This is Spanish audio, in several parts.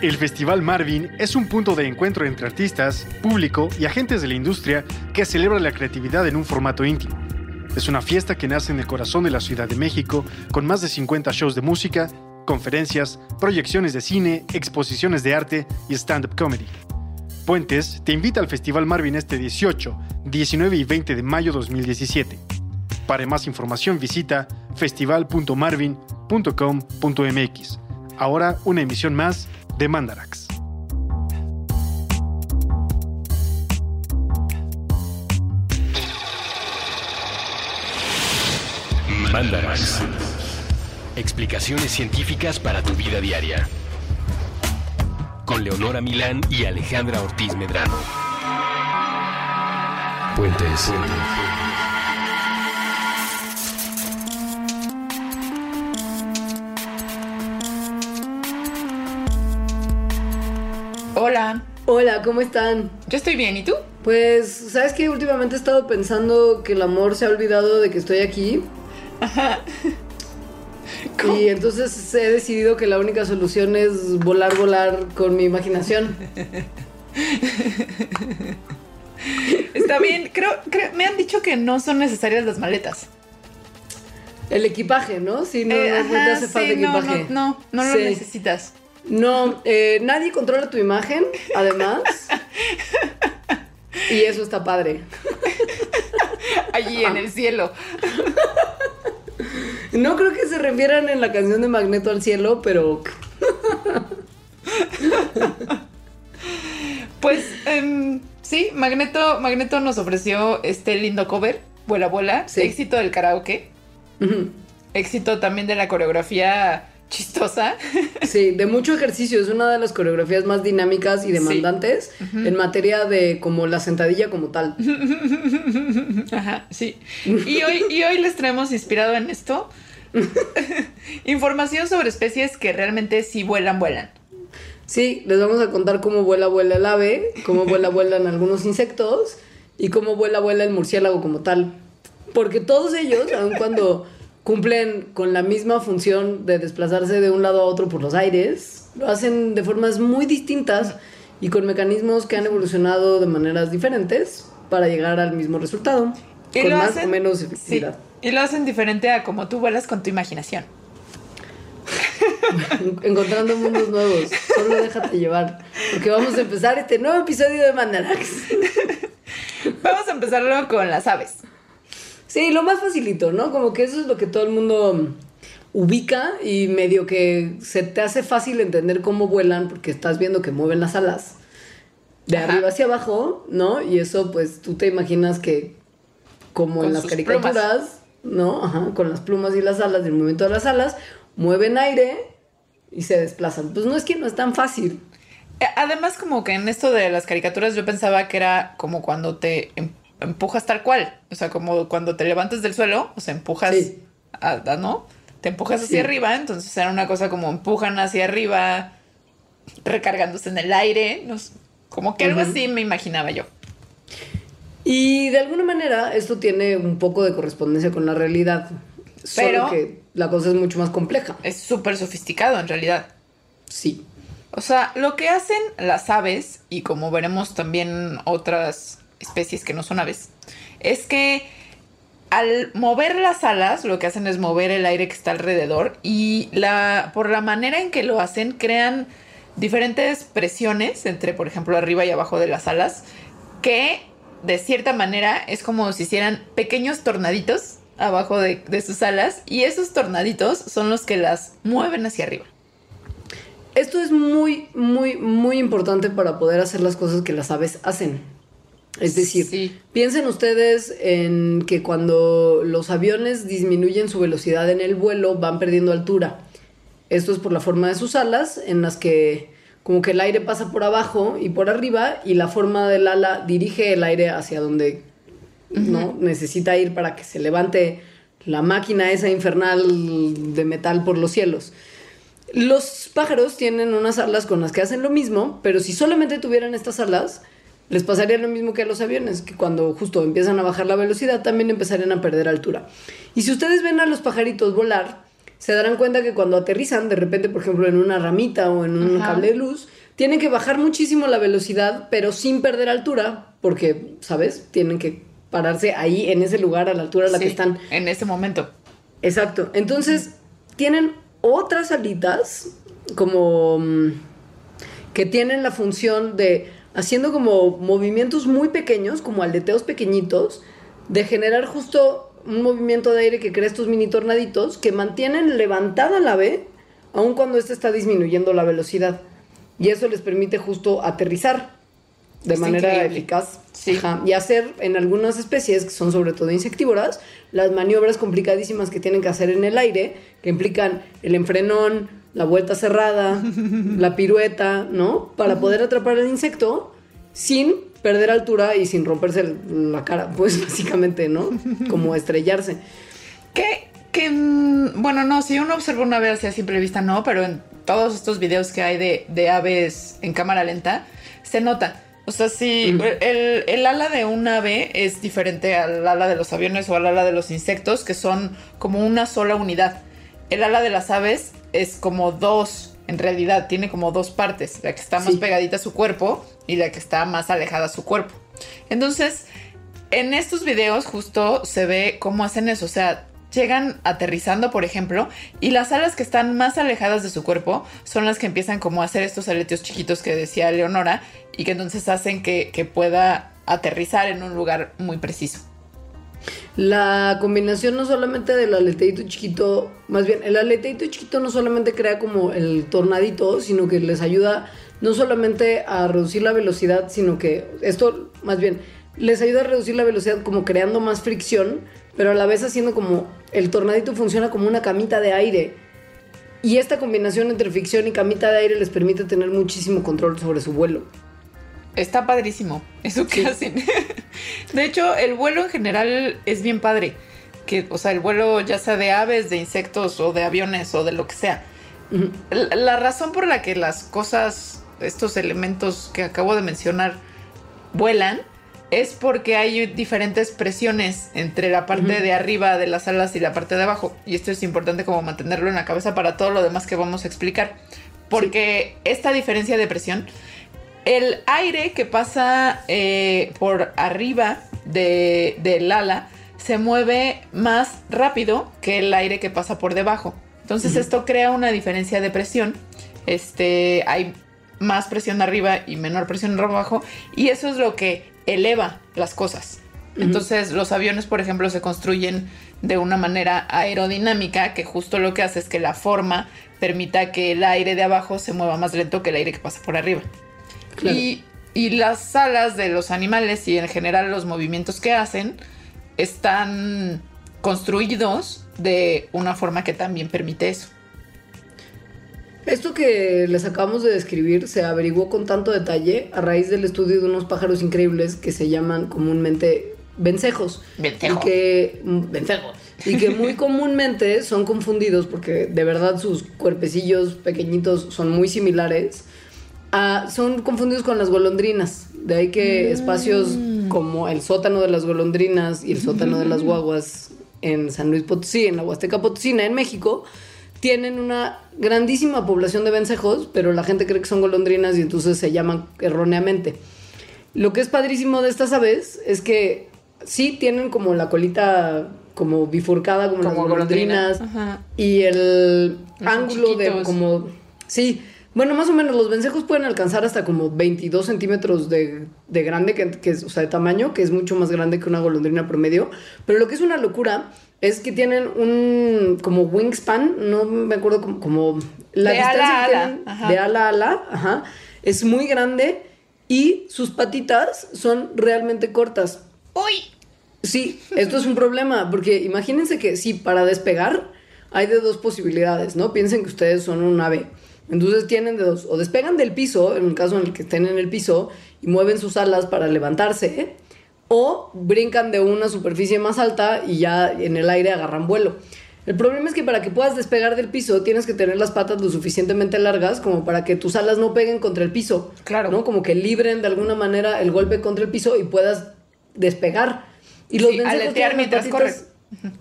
El Festival Marvin es un punto de encuentro entre artistas, público y agentes de la industria que celebra la creatividad en un formato íntimo. Es una fiesta que nace en el corazón de la Ciudad de México, con más de 50 shows de música, conferencias, proyecciones de cine, exposiciones de arte y stand-up comedy. Puentes te invita al Festival Marvin este 18, 19 y 20 de mayo 2017. Para más información visita festival.marvin.com.mx. Ahora una emisión más de Mandarax. Mandarax. Explicaciones científicas para tu vida diaria. Con Leonora Milán y Alejandra Ortiz Medrano. Puentes. Hola, Hola, ¿cómo están? yo estoy bien, ¿y tú? Pues, ¿sabes qué? Últimamente he estado pensando que el amor se ha olvidado de que estoy aquí. Y entonces he decidido que la única solución es volar, volar con mi imaginación. Está bien, creo, creo- me han dicho que no son necesarias las maletas. El equipaje, ¿no? Sí, no, Eh, no, no te ajá, hace falta no, equipaje. No, no, no lo necesitas. No, eh, nadie controla tu imagen, además. y eso está padre. Allí en el cielo. No creo que se refieran en la canción de Magneto al cielo, pero Pues em, sí, Magneto, Magneto nos ofreció este lindo cover, Vuela Vuela, Sí. éxito del karaoke, éxito también de la coreografía chistosa. sí, de mucho ejercicio. Es una de las coreografías más dinámicas y demandantes en materia de como la sentadilla como tal. Ajá, sí. Y hoy, y hoy les traemos inspirado en esto información sobre especies que realmente sí vuelan, vuelan. Sí, les vamos a contar cómo vuela, vuela el ave, cómo vuela, vuelan algunos insectos y cómo vuela, vuela el murciélago como tal. Porque todos ellos, aun cuando cumplen con la misma función de desplazarse de un lado a otro por los aires, lo hacen de formas muy distintas y con mecanismos que han evolucionado de maneras diferentes para llegar al mismo resultado, Y con más hacen- o menos Sí. efectividad. Y lo hacen diferente a como tú vuelas con tu imaginación. Encontrando mundos nuevos, solo déjate llevar, porque vamos a empezar este nuevo episodio de Mandarax. Vamos a empezarlo con las aves. Sí, lo más facilito, ¿no? Como que eso es lo que todo el mundo ubica y medio que se te hace fácil entender cómo vuelan porque estás viendo que mueven las alas de Ajá. arriba hacia abajo, ¿no? Y eso pues tú te imaginas que como Con en las caricaturas, ¿no? Ajá, con las plumas y las alas, y el movimiento de las alas, mueven aire y se desplazan. Pues no es que no es tan fácil. Eh, Además, como que en esto de las caricaturas yo pensaba que era como cuando te em- empujas tal cual. O sea, como cuando te levantas del suelo, o sea, empujas, Sí. a- a- ¿no? Te empujas hacia Sí. arriba, entonces era una cosa como empujan hacia arriba, recargándose en el aire. no sé, como que algo así me imaginaba yo. Y de alguna manera esto tiene un poco de correspondencia con la realidad. Pero- Solo que la cosa es mucho más compleja. Es súper sofisticado en realidad. Sí. O sea, lo que hacen las aves, y como veremos también otras especies que no son aves, es que al mover las alas, lo que hacen es mover el aire que está alrededor y la, por la manera en que lo hacen, crean diferentes presiones entre, por ejemplo, arriba y abajo de las alas, que de cierta manera es como si hicieran pequeños tornaditos abajo de, de sus alas y esos tornaditos son los que las mueven hacia arriba. Esto es muy, muy, muy importante para poder hacer las cosas que las aves hacen. Es decir, Sí. piensen ustedes en que cuando los aviones disminuyen su velocidad en el vuelo, van perdiendo altura. Esto es por la forma de sus alas, en las que como que el aire pasa por abajo y por arriba, y la forma del ala dirige el aire hacia donde ¿no? necesita ir para que se levante la máquina esa infernal de metal por los cielos. Los pájaros tienen unas alas con las que hacen lo mismo, pero si solamente tuvieran estas alas, les pasaría lo mismo que a los aviones, que cuando justo empiezan a bajar la velocidad también empezarían a perder altura. Y si ustedes ven a los pajaritos volar, se darán cuenta que cuando aterrizan, de repente, por ejemplo, en una ramita o en un Ajá. cable de luz, tienen que bajar muchísimo la velocidad, pero sin perder altura, porque, ¿sabes? Tienen que pararse ahí, en ese lugar, a la altura a la Sí, que están. En ese momento. Exacto. Entonces, tienen otras alitas como mm, que tienen la función de haciendo como movimientos muy pequeños, como aleteos pequeñitos, de generar justo un movimiento de aire que crea estos mini tornaditos que mantienen levantada la ave aun cuando ésta está disminuyendo la velocidad. Y eso les permite justo aterrizar de manera increíble. eficaz Sí. Ajá. y hacer en algunas especies que son sobre todo insectívoras las maniobras complicadísimas que tienen que hacer en el aire que implican el enfrenón la vuelta cerrada la pirueta no para poder atrapar al insecto sin perder altura y sin romperse el- la cara pues básicamente no como estrellarse. Que, que, mm, bueno, no, si uno observa una ave así a simple vista, no, pero en todos estos videos que hay de, de aves en cámara lenta, se nota. O sea, si el, el ala de un ave es diferente al ala de los aviones o al ala de los insectos, que son como una sola unidad. El ala de las aves es como dos, en realidad, tiene como dos partes, la que está más Sí. pegadita a su cuerpo y la que está más alejada a su cuerpo. Entonces, en estos videos justo se ve cómo hacen eso, o sea, llegan aterrizando, por ejemplo, y las alas que están más alejadas de su cuerpo son las que empiezan como a hacer estos aleteos chiquitos que decía Leonora y que entonces hacen que, que pueda aterrizar en un lugar muy preciso. La combinación no solamente del aleteito chiquito, más bien, el aleteito chiquito no solamente crea como el tornadito, sino que les ayuda no solamente a reducir la velocidad, sino que esto, más bien, les ayuda a reducir la velocidad como creando más fricción, pero a la vez haciendo como el tornadito funciona como una camita de aire. Y esta combinación entre fricción y camita de aire les permite tener muchísimo control sobre su vuelo. Está padrísimo eso que Sí. hacen. De hecho, el vuelo en general es bien padre. Que, o sea, el vuelo ya sea de aves, de insectos o de aviones o de lo que sea. La, la razón por la que las cosas, estos elementos que acabo de mencionar, vuelan es porque hay diferentes presiones entre la parte de arriba de las alas y la parte de abajo. Y esto es importante como mantenerlo en la cabeza para todo lo demás que vamos a explicar. Porque esta diferencia de presión, el aire que pasa eh, por arriba de- del ala se mueve más rápido que el aire que pasa por debajo. Entonces esto crea una diferencia de presión. Este, hay más presión arriba y menor presión abajo y eso es lo que eleva las cosas. Entonces los aviones, por ejemplo, se construyen de una manera aerodinámica que justo lo que hace es que la forma permita que el aire de abajo se mueva más lento que el aire que pasa por arriba. Claro. Y, y las alas de los animales y en general los movimientos que hacen están construidos de una forma que también permite eso. Esto que les acabamos de describir se averiguó con tanto detalle a raíz del estudio de unos pájaros increíbles que se llaman comúnmente vencejos. Vencejo. Y que, mm, vencejo. Y que muy comúnmente son confundidos porque de verdad sus cuerpecillos pequeñitos son muy similares. A- son confundidos con las golondrinas. De ahí que espacios como el sótano de las golondrinas y el sótano de las guaguas en San Luis Potosí, en la Huasteca Potosina, en México, tienen una grandísima población de vencejos, pero la gente cree que son golondrinas y entonces se llaman erróneamente. Lo que es padrísimo de estas aves es que sí tienen como la colita como bifurcada como, Como las golondrinas y el ángulo de como sí bueno más o menos los vencejos pueden alcanzar hasta como 22 centímetros de, de grande que, que es o sea de tamaño que es mucho más grande que una golondrina promedio pero lo que es una locura es que tienen un como wingspan no me acuerdo como, como la De ala distancia a que ala, tienen ajá. de ala a ala ajá, es muy grande y sus patitas son realmente cortas ¡Uy! Sí, esto es un problema, porque imagínense que sí, para despegar hay de dos posibilidades, ¿no? Piensen que ustedes son un ave. Entonces tienen de dos, o despegan del piso, en el caso en el que estén en el piso, y mueven sus alas para levantarse, o brincan de una superficie más alta y ya en el aire agarran vuelo. El problema es que para que puedas despegar del piso tienes que tener las patas lo suficientemente largas como para que tus alas no peguen contra el piso. Claro. ¿no? Como que libren de alguna manera el golpe contra el piso y puedas despegar. Y los Sí, tienen las mientras patitas-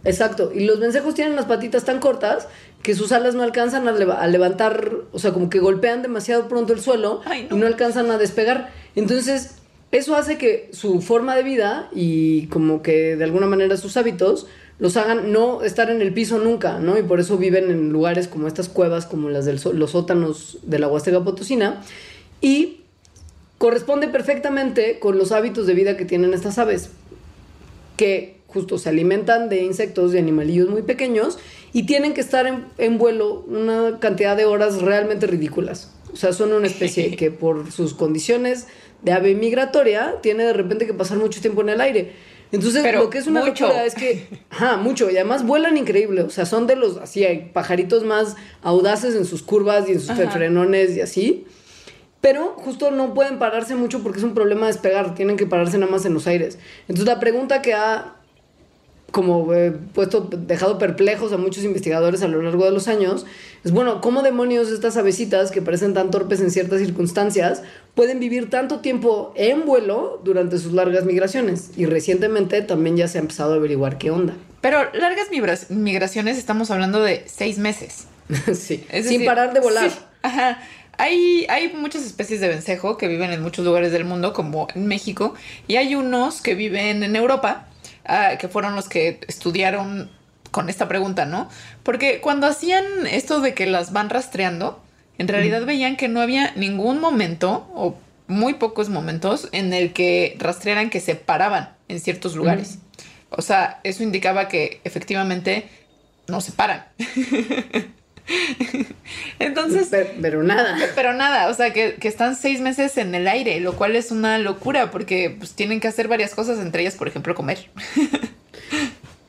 Exacto. Y los vencejos tienen las patitas tan cortas que sus alas no alcanzan a, leva- a levantar, o sea, como que golpean demasiado pronto el suelo Ay, no. y no alcanzan a despegar. Entonces, eso hace que su forma de vida y como que de alguna manera sus hábitos los hagan no estar en el piso nunca, ¿no? Y por eso viven en lugares como estas cuevas, como las de los sótanos de la Huasteca Potosina. Y corresponde perfectamente con los hábitos de vida que tienen estas aves que justo se alimentan de insectos y animalillos muy pequeños y tienen que estar en, en vuelo una cantidad de horas realmente ridículas. O sea, son una especie que por sus condiciones de ave migratoria tiene de repente que pasar mucho tiempo en el aire. Entonces, Pero lo que es una mucho. locura es que, ajá, mucho, y además vuelan increíble, o sea, son de los, así, hay pajaritos más audaces en sus curvas y en sus frenones y así, pero justo no pueden pararse mucho porque es un problema despegar, tienen que pararse nada más en los aires. Entonces la pregunta que ha como eh, puesto, dejado perplejos a muchos investigadores a lo largo de los años, es bueno, ¿cómo demonios estas avecitas que parecen tan torpes en ciertas circunstancias pueden vivir tanto tiempo en vuelo durante sus largas migraciones? Y recientemente también ya se ha empezado a averiguar qué onda. Pero largas migraciones estamos hablando de seis meses. sí, Es sin decir, parar de volar. sí, ajá. Hay, hay muchas especies de vencejo que viven en muchos lugares del mundo, como en México, y hay unos que viven en Europa, ah, que fueron los que estudiaron con esta pregunta, ¿no? Porque cuando hacían esto de que las van rastreando, en realidad veían que no había ningún momento, o muy pocos momentos, en el que rastrearan que se paraban en ciertos lugares. O sea, eso indicaba que efectivamente no se paran. Entonces, Pero, pero nada. pero nada, o sea, que, que están seis meses en el aire, lo cual es una locura porque pues, tienen que hacer varias cosas, entre ellas, por ejemplo, comer.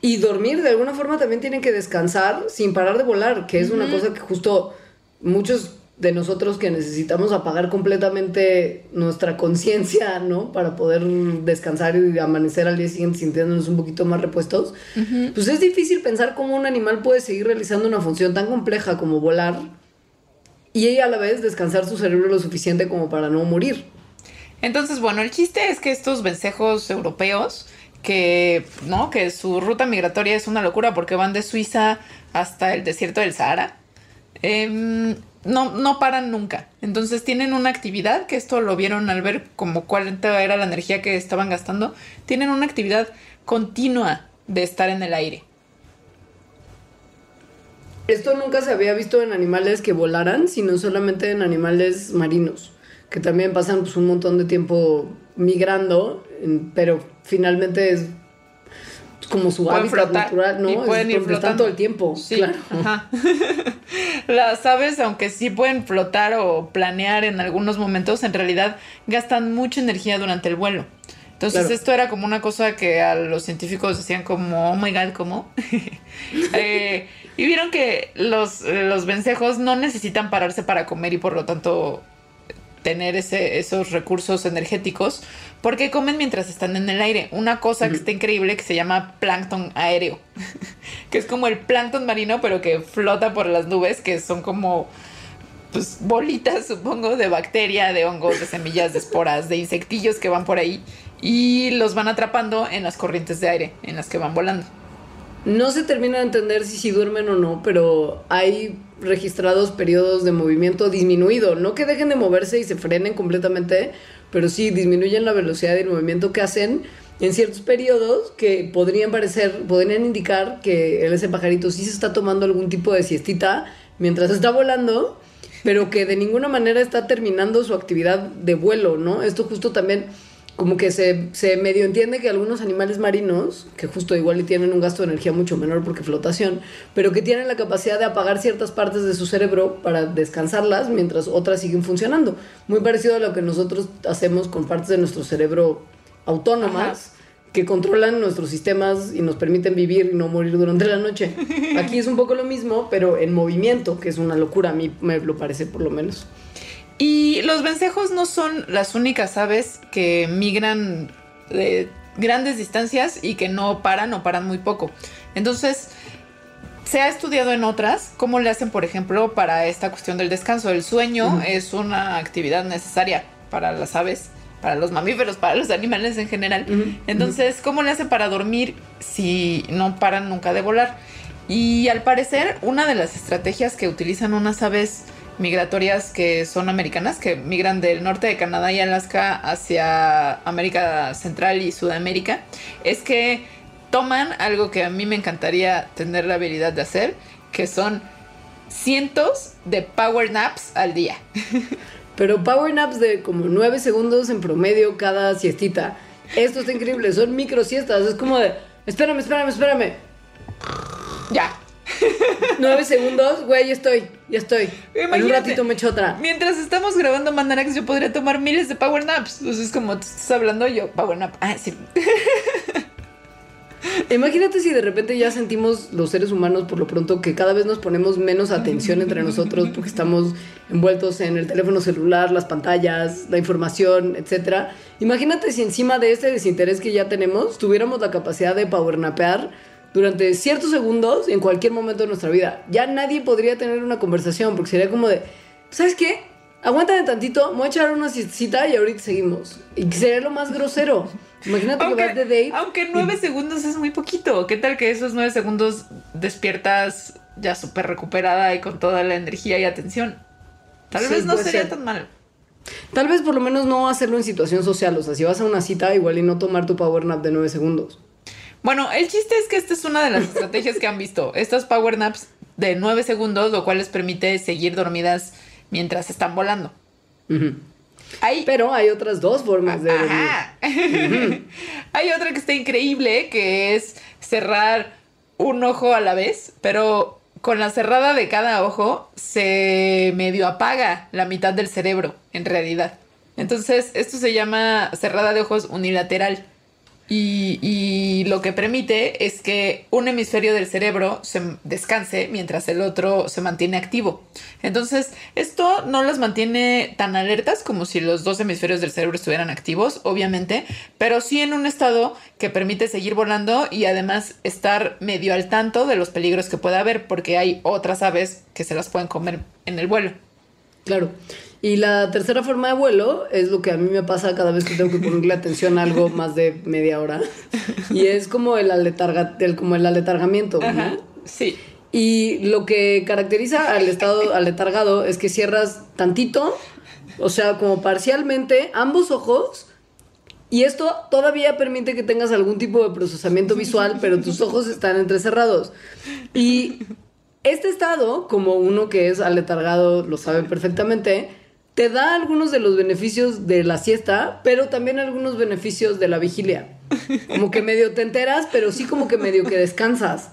Y dormir, de alguna forma también tienen que descansar sin parar de volar, que es una cosa que justo muchos de nosotros que necesitamos apagar completamente nuestra conciencia, ¿no? Para poder descansar y amanecer al día siguiente sintiéndonos un poquito más repuestos. Pues es difícil pensar cómo un animal puede seguir realizando una función tan compleja como volar y a la vez descansar su cerebro lo suficiente como para no morir. Entonces, bueno, el chiste es que estos vencejos europeos, que, ¿no? Que su ruta migratoria es una locura porque van de Suiza hasta el desierto del Sahara. Em, no, no paran nunca. Entonces tienen una actividad, que esto lo vieron al ver como cuánta era la energía que estaban gastando. Tienen una actividad continua de estar en el aire. Esto nunca se había visto en animales que volaran, sino solamente en animales marinos, que también pasan pues, un montón de tiempo migrando, pero finalmente es como su Pueden hábitat flotar natural, ¿no? y Es pueden ir flotando. todo el tiempo, Sí, claro. ajá. Las aves, aunque sí pueden flotar o planear en algunos momentos, en realidad gastan mucha energía durante el vuelo. Entonces Claro. esto era como una cosa que a los científicos decían como, oh my god, ¿cómo? Eh, y vieron que los, los vencejos no necesitan pararse para comer y por lo tanto tener ese, esos recursos energéticos porque comen mientras están en el aire. Una cosa que está increíble que se llama plancton aéreo, que es como el plancton marino pero que flota por las nubes, que son como pues bolitas, supongo, de bacteria, de hongos, de semillas, de esporas, de insectillos que van por ahí y los van atrapando en las corrientes de aire en las que van volando. No se termina de entender si sí duermen o no, pero hay registrados periodos de movimiento disminuido. No que dejen de moverse y se frenen completamente, pero sí disminuyen la velocidad del movimiento que hacen en ciertos periodos que podrían parecer, podrían indicar que ese pajarito sí se está tomando algún tipo de siestita mientras está volando, pero que de ninguna manera está terminando su actividad de vuelo, ¿no? Esto justo también como que se, se medio entiende que algunos animales marinos, que justo igual y tienen un gasto de energía mucho menor porque flotación, pero que tienen la capacidad de apagar ciertas partes de su cerebro para descansarlas mientras otras siguen funcionando. Muy parecido a lo que nosotros hacemos con partes de nuestro cerebro autónomas. que controlan nuestros sistemas y nos permiten vivir y no morir durante la noche. Aquí es un poco lo mismo, pero en movimiento, que es una locura, a mí me lo parece por lo menos. Y los vencejos no son las únicas aves que migran de grandes distancias y que no paran o paran muy poco. Entonces, se ha estudiado en otras cómo le hacen, por ejemplo, para esta cuestión del descanso. El sueño es una actividad necesaria para las aves para los mamíferos, para los animales en general. Entonces, ¿cómo le hace para dormir si no paran nunca de volar? Y al parecer, una de las estrategias que utilizan unas aves migratorias que son americanas, que migran del norte de Canadá y Alaska hacia América Central y Sudamérica, es que toman algo que a mí me encantaría tener la habilidad de hacer, que son cientos de power naps al día. Pero power naps de como 9 segundos en promedio cada siestita. Esto está increíble, son micro siestas. Es como de, espérame, espérame, espérame. Ya. 9 segundos, güey, ya estoy, ya estoy. en un ratito me echo otra. Mientras estamos grabando Mandarax, yo podría tomar miles de power naps. Entonces, como tú estás hablando, yo, power nap. Ah, sí. Imagínate si de repente ya sentimos los seres humanos por lo pronto que cada vez nos ponemos menos atención entre nosotros porque estamos envueltos en el teléfono celular, las pantallas, la información, etc. Imagínate si encima de este desinterés que ya tenemos tuviéramos la capacidad de powernapear durante ciertos segundos en cualquier momento de nuestra vida. Ya nadie podría tener una conversación porque sería como de, ¿sabes qué? Aguántame tantito, me voy a echar una cita y ahorita seguimos. Y sería lo más grosero. Imagínate aunque, que vas de date. Aunque nueve segundos es muy poquito. ¿Qué tal que esos nueve segundos despiertas ya súper recuperada y con toda la energía y atención? Tal vez no sería tan mal. Tal vez por lo menos no hacerlo en situación social. O sea, si vas a una cita, igual y no tomar tu power nap de nueve segundos. Bueno, el chiste es que esta es una de las estrategias que han visto. Estas power naps de nueve segundos, lo cual les permite seguir dormidas mientras están volando. Pero hay otras dos formas de hay otra que está increíble, que es cerrar un ojo a la vez, pero con la cerrada de cada ojo se medio apaga la mitad del cerebro, en realidad. Entonces, esto se llama cerrada de ojos unilateral. Y, lo que permite es que un hemisferio del cerebro se descanse mientras el otro se mantiene activo. Entonces, esto no las mantiene tan alertas como si los dos hemisferios del cerebro estuvieran activos, obviamente, pero sí en un estado que permite seguir volando y además estar medio al tanto de los peligros que pueda haber, porque hay otras aves que se las pueden comer en el vuelo. Claro. Y la tercera forma de vuelo es lo que a mí me pasa cada vez que tengo que ponerle atención a algo más de media hora. Y es como el, aletarga, el, como el aletargamiento. Sí. Y lo que caracteriza al estado aletargado es que cierras tantito, o sea, como parcialmente, ambos ojos. Y esto todavía permite que tengas algún tipo de procesamiento visual, pero tus ojos están entrecerrados. Y este estado, como uno que es aletargado lo sabe perfectamente, te da algunos de los beneficios de la siesta, pero también algunos beneficios de la vigilia. Como que medio te enteras, pero sí como que medio que descansas.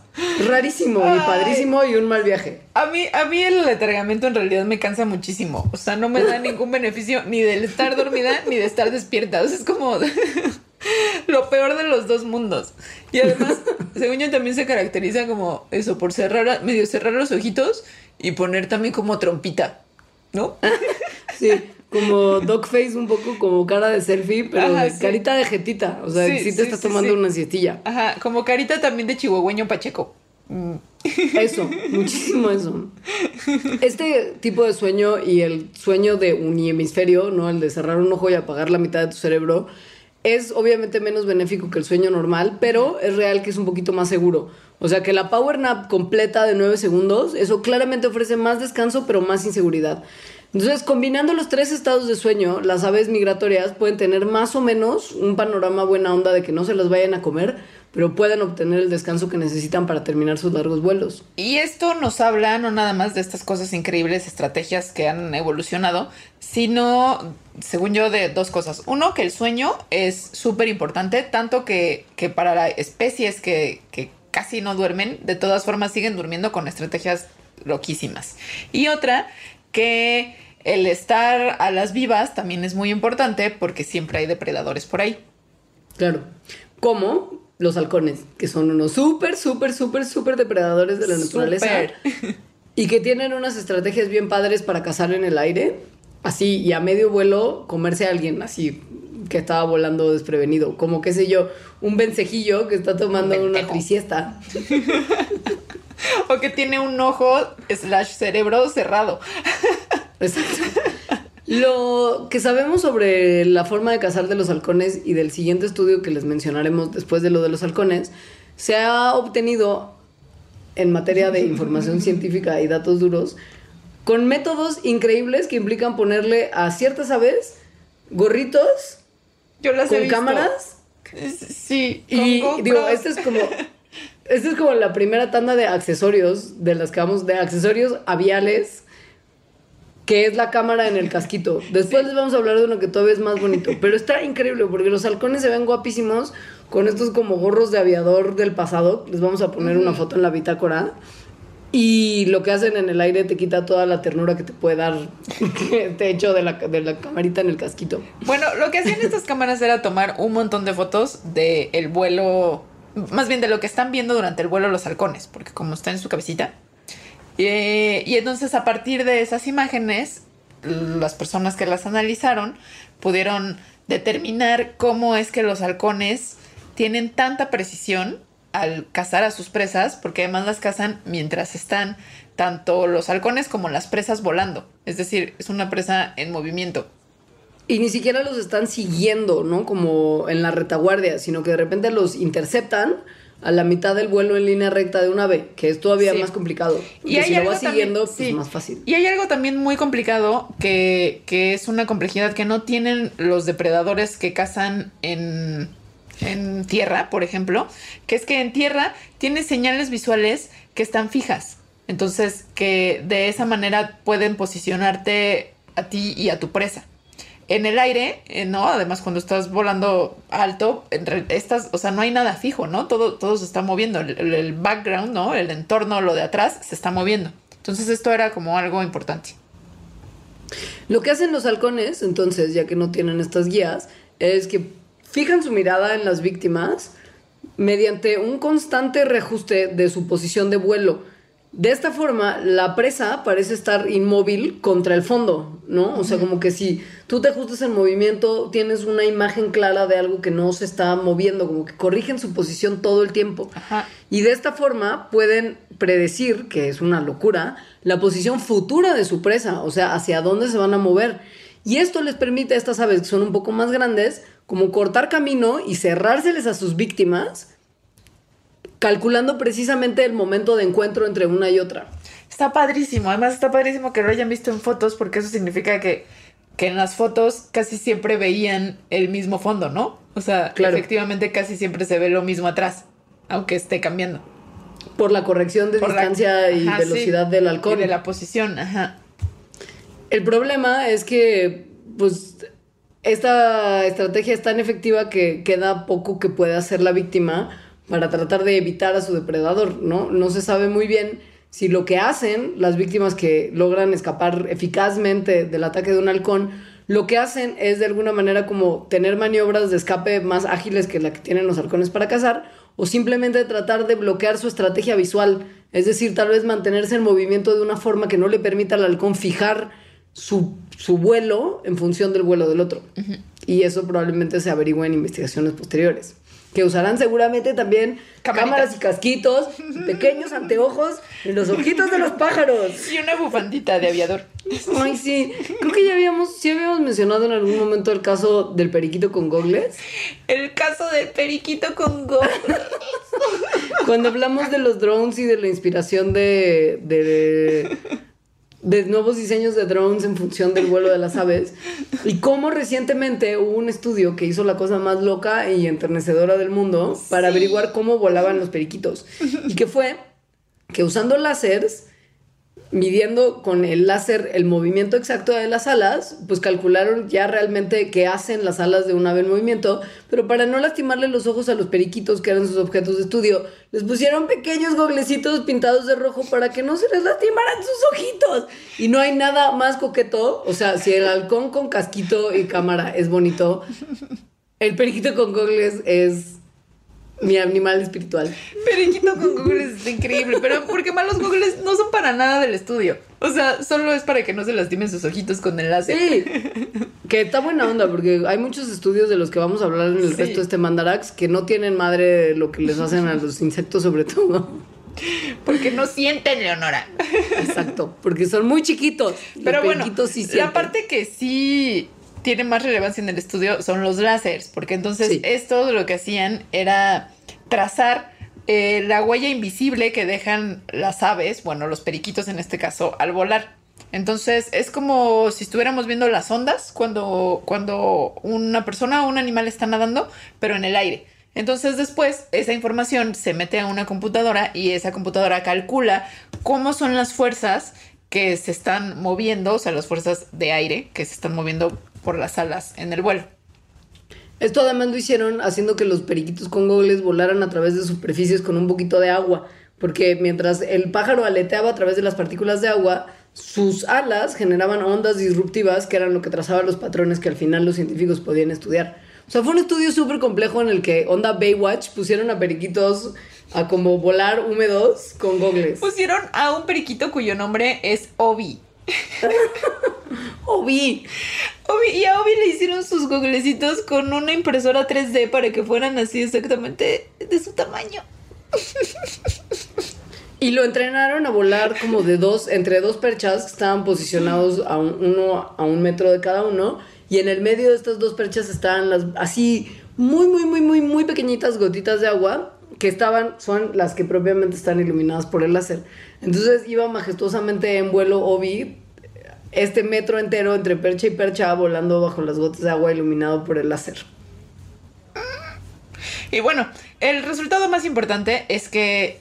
Rarísimo y padrísimo y un mal viaje. A mí, a mí el letargamiento en realidad me cansa muchísimo. O sea, no me da ningún beneficio ni del estar dormida ni de estar despierta. O sea, es como lo peor de los dos mundos. Y además, según yo, también se caracteriza como eso, por cerrar, medio cerrar los ojitos y poner también como trompita. ¿no? sí, como dogface, un poco como cara de selfie, pero carita de jetita. O sea, sí, te estás tomando una siestilla. Ajá, como carita también de chihuahueño pacheco. Mm. Eso, muchísimo eso. Este tipo de sueño y el sueño de hemisferio, ¿no? El de cerrar un ojo y apagar la mitad de tu cerebro, es obviamente menos benéfico que el sueño normal, pero es real que es un poquito más seguro. O sea que la power nap completa de 9 segundos, eso claramente ofrece más descanso, pero más inseguridad. Entonces, combinando los tres estados de sueño, las aves migratorias pueden tener más o menos un panorama buena onda de que no se las vayan a comer, pero pueden obtener el descanso que necesitan para terminar sus largos vuelos. Y esto nos habla no nada más de estas cosas increíbles, estrategias que han evolucionado, sino, según yo, de dos cosas. Uno, que el sueño es súper importante, tanto que, que para especies que, que casi no duermen, de todas formas siguen durmiendo con estrategias loquísimas. Y otra, que el estar a las vivas también es muy importante porque siempre hay depredadores por ahí. Claro. Como los halcones, que son unos súper, súper, súper, súper depredadores de la naturaleza. Y que tienen unas estrategias bien padres para cazar en el aire. Así, y a medio vuelo comerse a alguien así que estaba volando desprevenido. Como, qué sé yo, un vencejillo que está tomando una trisiesta. o que tiene un ojo slash cerebro cerrado. Exacto. Lo que sabemos sobre la forma de cazar de los halcones y del siguiente estudio que les mencionaremos después de lo de los halcones, se ha obtenido en materia de información científica y datos duros con métodos increíbles que implican ponerle a ciertas aves gorritos Yo las he con visto. cámaras Sí, y con digo, este es como esta es como la primera tanda de accesorios de las que vamos de accesorios aviales que es la cámara en el casquito. Después les vamos a hablar de uno que todavía es más bonito, pero está increíble porque los halcones se ven guapísimos con estos como gorros de aviador del pasado. Les vamos a poner una foto en la bitácora. Y lo que hacen en el aire te quita toda la ternura que te puede dar te hecho de la, de la camarita en el casquito. Bueno, lo que hacían estas cámaras era tomar un montón de fotos del el vuelo, más bien de lo que están viendo durante el vuelo los halcones, porque como está en su cabecita. Eh, y entonces a partir de esas imágenes, las personas que las analizaron pudieron determinar cómo es que los halcones tienen tanta precisión al cazar a sus presas, porque además las cazan mientras están tanto los halcones como las presas volando. Es decir, es una presa en movimiento. Y ni siquiera los están siguiendo, ¿no? Como en la retaguardia, sino que de repente los interceptan a la mitad del vuelo en línea recta de un ave, que es todavía Sí. más complicado. Y si lo algo vas también- siguiendo, pues sí. es más fácil. Y hay algo también muy complicado que, que es una complejidad que no tienen los depredadores que cazan en, en tierra, por ejemplo, que es que en tierra tienes señales visuales que están fijas. Entonces, que de esa manera pueden posicionarte a ti y a tu presa. En el aire, eh, ¿no? Además, cuando estás volando alto, estas, o sea, no hay nada fijo, ¿no? Todo, todo se está moviendo. El- el background, ¿no? El entorno, lo de atrás, se está moviendo. Entonces, esto era como algo importante. Lo que hacen los halcones, entonces, ya que no tienen estas guías, es que fijan su mirada en las víctimas mediante un constante reajuste de su posición de vuelo. De esta forma, la presa parece estar inmóvil contra el fondo, ¿no? O sea, como que si tú te ajustas en movimiento, tienes una imagen clara de algo que no se está moviendo, como que corrigen su posición todo el tiempo. Ajá. Y de esta forma pueden predecir, que es una locura, la posición futura de su presa, o sea, hacia dónde se van a mover. Y esto les permite a estas aves que son un poco más grandes, como cortar camino y cerrárseles a sus víctimas, calculando precisamente el momento de encuentro entre una y otra. Está padrísimo. Además, está padrísimo que lo hayan visto en fotos porque eso significa que, que en las fotos casi siempre veían el mismo fondo, ¿no? O sea, Claro. efectivamente casi siempre se ve lo mismo atrás, aunque esté cambiando. Por la corrección de Por la- distancia y Ajá, velocidad sí. del halcón. Y de la posición, ajá. El problema es que, pues, esta estrategia es tan efectiva que queda poco que puede hacer la víctima para tratar de evitar a su depredador, ¿no? No se sabe muy bien si lo que hacen las víctimas que logran escapar eficazmente del ataque de un halcón, lo que hacen es de alguna manera como tener maniobras de escape más ágiles que la que tienen los halcones para cazar, o simplemente tratar de bloquear su estrategia visual, es decir, tal vez mantenerse en movimiento de una forma que no le permita al halcón fijar su, su vuelo en función del vuelo del otro. Y eso probablemente se averigüe en investigaciones posteriores. Que usarán seguramente también Camaritas. cámaras y casquitos, pequeños anteojos en los ojitos de los pájaros. Y una bufandita de aviador. Ay, sí. Creo que ya habíamos, sí habíamos mencionado en algún momento el caso del periquito con gogles. El caso del periquito con go. Cuando hablamos de los drones y de la inspiración de, de, de nuevos diseños de drones en función del vuelo de las aves, y cómo recientemente hubo un estudio que hizo la cosa más loca y enternecedora del mundo para averiguar cómo volaban los periquitos. Y que fue que usando láseres, midiendo con el láser el movimiento exacto de las alas, pues calcularon ya realmente qué hacen las alas de un ave en movimiento, pero para no lastimarle los ojos a los periquitos que eran sus objetos de estudio, les pusieron pequeños goglecitos pintados de rojo para que no se les lastimaran sus ojitos. Y no hay nada más coqueto, o sea, si el halcón con casquito y cámara es bonito, el periquito con gogles es mi animal espiritual. Periquito con googles está increíble, pero porque malos googles no son para nada del estudio. O sea, solo es para que no se lastimen sus ojitos con el láser. Sí, que está buena onda porque hay muchos estudios de los que vamos a hablar en el Sí. resto de este mandarax que no tienen madre lo que les hacen a los insectos sobre todo. Porque no sienten, Leonora. Exacto, porque son muy chiquitos. Pero bueno, periquitos sí la sienten. parte que sí tiene más relevancia en el estudio son los láseres, porque entonces Sí. esto lo que hacían era trazar eh, la huella invisible que dejan las aves, bueno, los periquitos en este caso, al volar. Entonces es como si estuviéramos viendo las ondas cuando, cuando una persona o un animal está nadando, pero en el aire. Entonces después esa información se mete a una computadora y esa computadora calcula cómo son las fuerzas que se están moviendo, o sea, las fuerzas de aire que se están moviendo por las alas en el vuelo. Esto además lo hicieron haciendo que los periquitos con gogles volaran a través de superficies con un poquito de agua, porque mientras el pájaro aleteaba a través de las partículas de agua, sus alas generaban ondas disruptivas que eran lo que trazaba los patrones que al final los científicos podían estudiar. O sea, fue un estudio súper complejo en el que onda Baywatch pusieron a periquitos a como volar húmedos con gogles. Pusieron a un periquito cuyo nombre es Obi. Obi. Obi, y a Obi le hicieron sus goglecitos con una impresora 3D para que fueran así exactamente de su tamaño. Y lo entrenaron a volar como de dos, entre dos perchas que estaban posicionados a un, uno a un metro de cada uno. Y en el medio de estas dos perchas estaban las así muy, muy, muy, muy, muy pequeñitas gotitas de agua que estaban, son las que propiamente están iluminadas por el láser. Entonces iba majestuosamente en vuelo Obi, este metro entero entre percha y percha, volando bajo las gotas de agua iluminado por el láser. Y bueno, el resultado más importante es que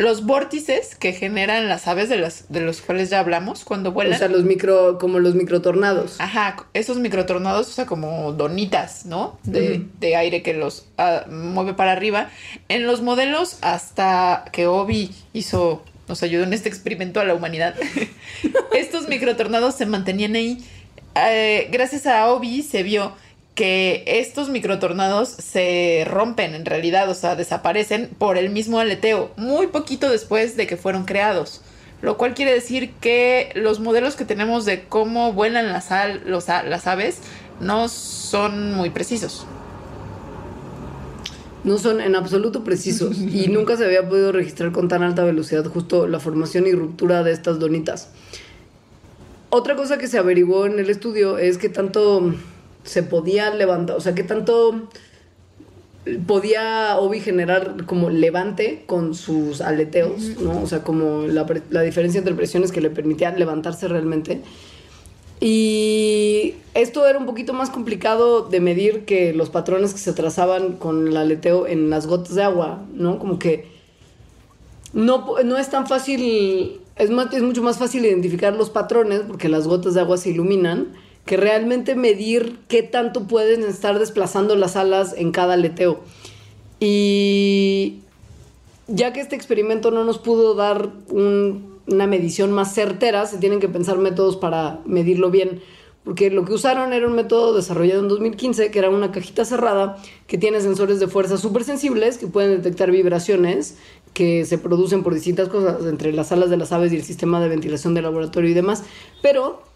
los vórtices que generan las aves de, las, de los cuales ya hablamos cuando vuelan. O sea, los micro, como los microtornados. Ajá, esos microtornados, o sea, como donitas, ¿no? De, de aire que los ah, mueve para arriba. En los modelos, hasta que Obi hizo, nos ayudó en este experimento a la humanidad, estos microtornados se mantenían ahí. Eh, gracias a Obi se vio que estos microtornados se rompen en realidad, o sea, desaparecen por el mismo aleteo, muy poquito después de que fueron creados. Lo cual quiere decir que los modelos que tenemos de cómo vuelan las, al- los a- las aves no son muy precisos. No son en absoluto precisos y nunca se había podido registrar con tan alta velocidad justo la formación y ruptura de estas donitas. Otra cosa que se averiguó en el estudio es que tanto se podía levantar, o sea, que tanto podía Obi generar como levante con sus aleteos, ¿no? O sea, como la, diferencia entre presiones que le permitían levantarse realmente. Y esto era un poquito más complicado de medir que los patrones que se trazaban con el aleteo en las gotas de agua, ¿no? Como que no, no es tan fácil, es, más, es mucho más fácil identificar los patrones porque las gotas de agua se iluminan que realmente medir qué tanto pueden estar desplazando las alas en cada aleteo. Y ya que este experimento no nos pudo dar un- una medición más certera, se tienen que pensar métodos para medirlo bien. Porque lo que usaron era un método desarrollado en 2015, que era una cajita cerrada que tiene sensores de fuerza súper sensibles que pueden detectar vibraciones que se producen por distintas cosas, entre las alas de las aves y el sistema de ventilación del laboratorio y demás. Pero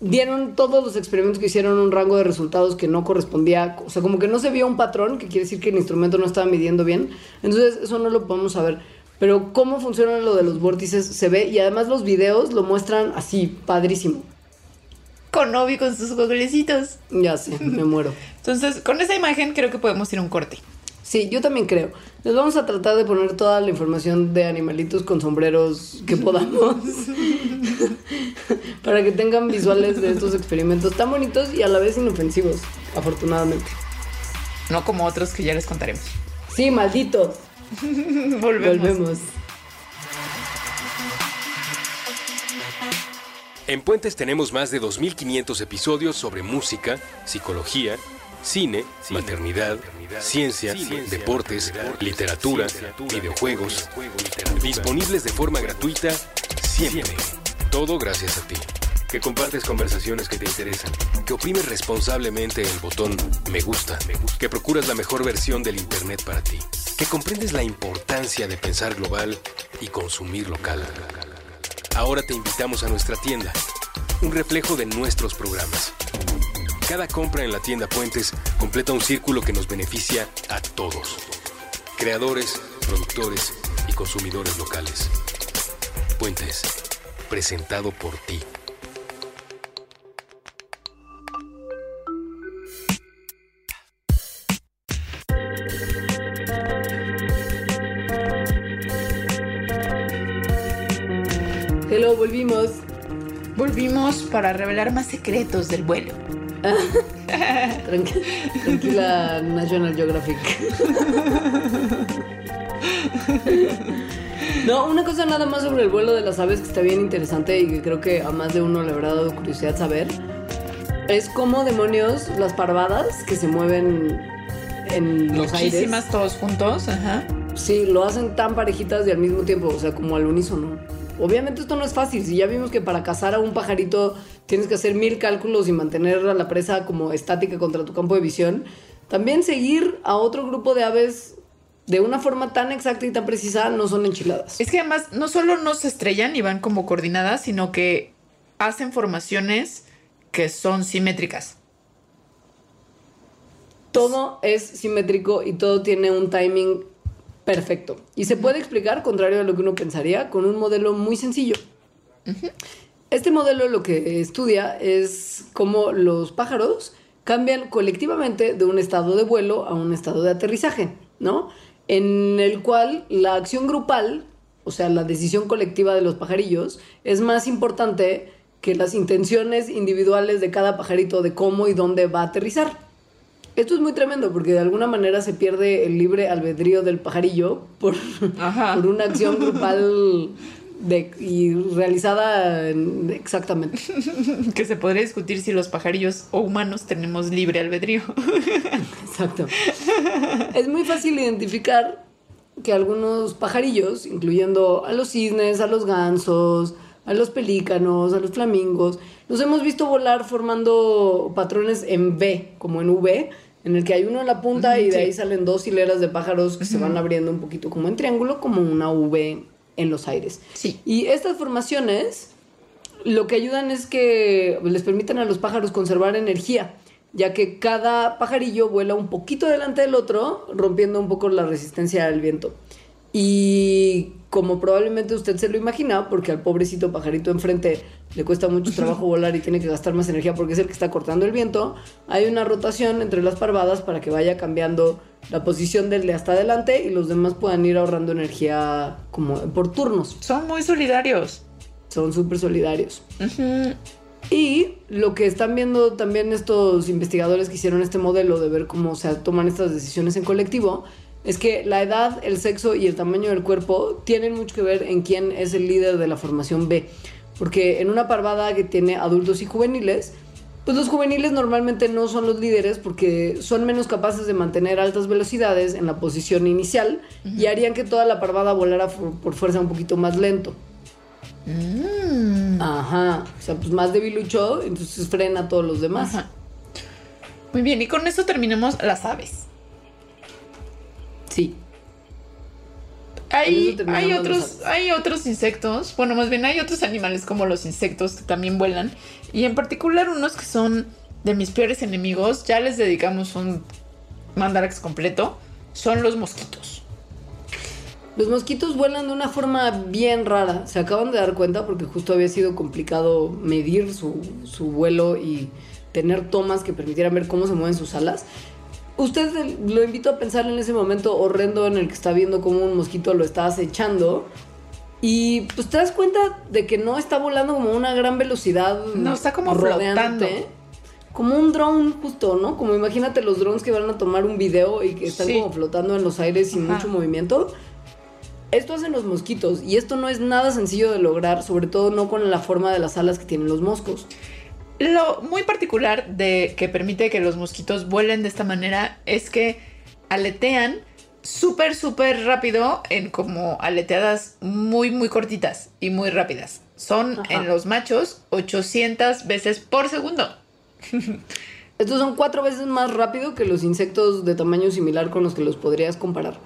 dieron todos los experimentos que hicieron un rango de resultados que no correspondía, o sea, como que no se vio un patrón, que quiere decir que el instrumento no estaba midiendo bien. Entonces, eso no lo podemos saber. Pero cómo funciona lo de los vórtices se ve y además los videos lo muestran así, padrísimo. Con Obi con sus goglecitos. Ya sé, me muero. Entonces, con esa imagen creo que podemos ir a un corte. Sí, yo también creo. Les vamos a tratar de poner toda la información de animalitos con sombreros que podamos. para que tengan visuales de estos experimentos tan bonitos y a la vez inofensivos, afortunadamente. No como otros que ya les contaremos. Sí, malditos. Volvemos. Volvemos. En Puentes tenemos más de 2.500 episodios sobre música, psicología, cine, maternidad, ciencia, deportes, literatura, videojuegos, disponibles de forma gratuita siempre. Todo gracias a ti. Que compartes conversaciones que te interesan, que oprimes responsablemente el botón me gusta, que procuras la mejor versión del Internet para ti, que comprendes la importancia de pensar global y consumir local. Ahora te invitamos a nuestra tienda, un reflejo de nuestros programas. Cada compra en la tienda Puentes completa un círculo que nos beneficia a todos. Creadores, productores, y consumidores locales. Puentes, presentado por ti. Hello, volvimos. Volvimos para revelar más secretos del vuelo. Tranqui- tranquila, National Geographic. No, una cosa nada más sobre el vuelo de las aves que está bien interesante y que creo que a más de uno le habrá dado curiosidad saber. Es cómo demonios las parvadas que se mueven en los aires. Muchísimas todos juntos, ajá. Sí, lo hacen tan parejitas y al mismo tiempo, o sea, como al unísono. Obviamente esto no es fácil, si ya vimos que para cazar a un pajarito tienes que hacer mil cálculos y mantener a la presa como estática contra tu campo de visión, también seguir a otro grupo de aves de una forma tan exacta y tan precisa no son enchiladas. Es que además no solo no se estrellan y van como coordinadas, sino que hacen formaciones que son simétricas. Todo es simétrico y todo tiene un timing perfecto. Y se puede explicar, contrario a lo que uno pensaría, con un modelo muy sencillo. Este modelo lo que estudia es cómo los pájaros cambian colectivamente de un estado de vuelo a un estado de aterrizaje, ¿no? En el cual la acción grupal, o sea, la decisión colectiva de los pajarillos, es más importante que las intenciones individuales de cada pajarito de cómo y dónde va a aterrizar. Esto es muy tremendo porque de alguna manera se pierde el libre albedrío del pajarillo por, por una acción grupal de, y realizada en- exactamente. Que se podría discutir si los pajarillos o humanos tenemos libre albedrío. Exacto. Es muy fácil identificar que algunos pajarillos, incluyendo a los cisnes, a los gansos, a los pelícanos, a los flamingos, los hemos visto volar formando patrones en V, como en V, en el que hay uno en la punta y de sí. ahí salen dos hileras de pájaros que se van abriendo un poquito como en triángulo, como una V en los aires. Sí. Y estas formaciones lo que ayudan es que les permiten a los pájaros conservar energía, ya que cada pajarillo vuela un poquito delante del otro, rompiendo un poco la resistencia al viento. Y como probablemente usted se lo imagina, porque al pobrecito pajarito enfrente le cuesta mucho trabajo volar y tiene que gastar más energía porque es el que está cortando el viento, hay una rotación entre las parvadas para que vaya cambiando la posición del de hasta adelante y los demás puedan ir ahorrando energía como por turnos. Son muy solidarios. Son súper solidarios. Y lo que están viendo también estos investigadores que hicieron este modelo de ver cómo se toman estas decisiones en colectivo, es que la edad, el sexo y el tamaño del cuerpo tienen mucho que ver en quién es el líder de la formación B. Porque en una parvada que tiene adultos y juveniles, pues los juveniles normalmente no son los líderes porque son menos capaces de mantener altas velocidades en la posición inicial y harían que toda la parvada volara por, por fuerza un poquito más lento. Mm. Ajá, o sea, pues más debilucho, entonces frena a todos los demás. Ajá. Muy bien, y con eso terminamos las aves. Sí. Hay, otros, hay otros insectos, bueno, más bien hay otros animales como los insectos que también vuelan. Y en particular unos que son de mis peores enemigos, ya les dedicamos un mandarax completo, son los mosquitos. Los mosquitos vuelan de una forma bien rara. Se acaban de dar cuenta porque justo había sido complicado medir su, su vuelo y tener tomas que permitieran ver cómo se mueven sus alas. Usted lo invito a pensar en ese momento horrendo en el que está viendo cómo un mosquito lo está acechando. Y pues te das cuenta de que no está volando como a una gran velocidad. No, está como rodeándote. flotando. Como un dron justo, ¿no? Como imagínate los drones que van a tomar un video y que están Sí. como flotando en los aires sin Ajá. mucho movimiento. Esto hacen los mosquitos y esto no es nada sencillo de lograr, sobre todo no con la forma de las alas que tienen los moscos. Lo muy particular de que permite que los mosquitos vuelen de esta manera es que aletean súper, súper rápido en como aleteadas muy, muy cortitas y muy rápidas. Son Ajá. en los machos 800 veces por segundo. Estos son cuatro veces más rápido que los insectos de tamaño similar con los que los podrías comparar.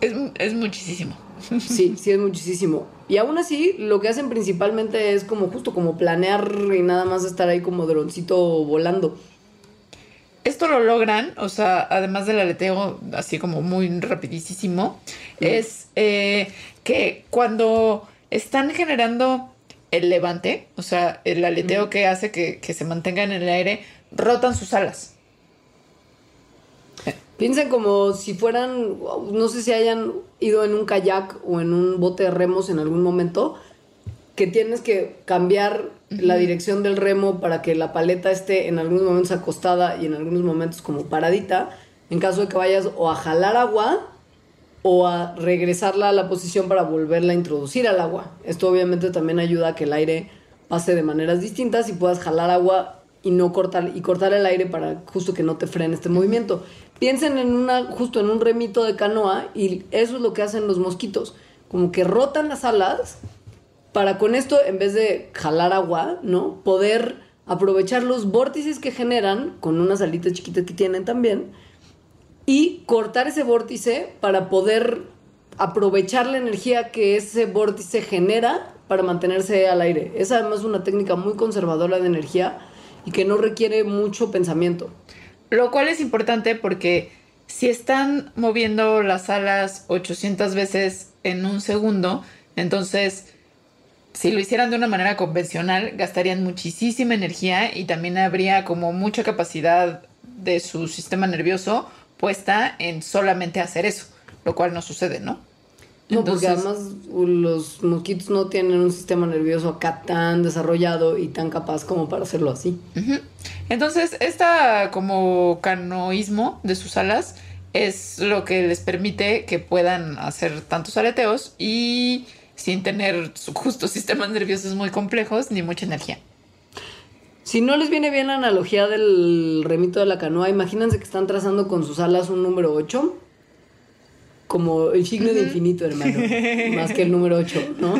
Es, es muchísimo. Sí, sí es muchísimo. Y aún así, lo que hacen principalmente es como justo como planear y nada más estar ahí como droncito volando. esto lo logran, o sea, además del aleteo así como muy rapidísimo, es eh, que cuando están generando el levante, o sea, el aleteo que hace que, que se mantengan en el aire, rotan sus alas. Piensen como si fueran, no sé si hayan ido en un kayak o en un bote de remos en algún momento, que tienes que cambiar la dirección del remo para que la paleta esté en algunos momentos acostada y en algunos momentos como paradita, en caso de que vayas o a jalar agua o a regresarla a la posición para volverla a introducir al agua. Esto obviamente también ayuda a que el aire pase de maneras distintas y puedas jalar agua y no cortar y cortar el aire para justo que no te frene este movimiento. Piensen en una justo en un remito de canoa y eso es lo que hacen los mosquitos, como que rotan las alas para con esto en vez de jalar agua, ¿no? Poder aprovechar los vórtices que generan con unas alitas chiquitas que tienen también y cortar ese vórtice para poder aprovechar la energía que ese vórtice genera para mantenerse al aire. Es además una técnica muy conservadora de energía y que no requiere mucho pensamiento. Lo cual es importante porque si están moviendo las alas 800 veces en un segundo, entonces si lo hicieran de una manera convencional gastarían muchísima energía y también habría como mucha capacidad de su sistema nervioso puesta en solamente hacer eso, lo cual no sucede, ¿no? No, porque además los mosquitos no tienen un sistema nervioso acá tan desarrollado y tan capaz como para hacerlo así. Entonces, esta como canoísmo de sus alas es lo que les permite que puedan hacer tantos aleteos y sin tener su justo sistemas nerviosos muy complejos ni mucha energía. Si no les viene bien la analogía del remito de la canoa, imagínense que están trazando con sus alas un número 8, como el signo de infinito, hermano, más que el número 8, ¿no?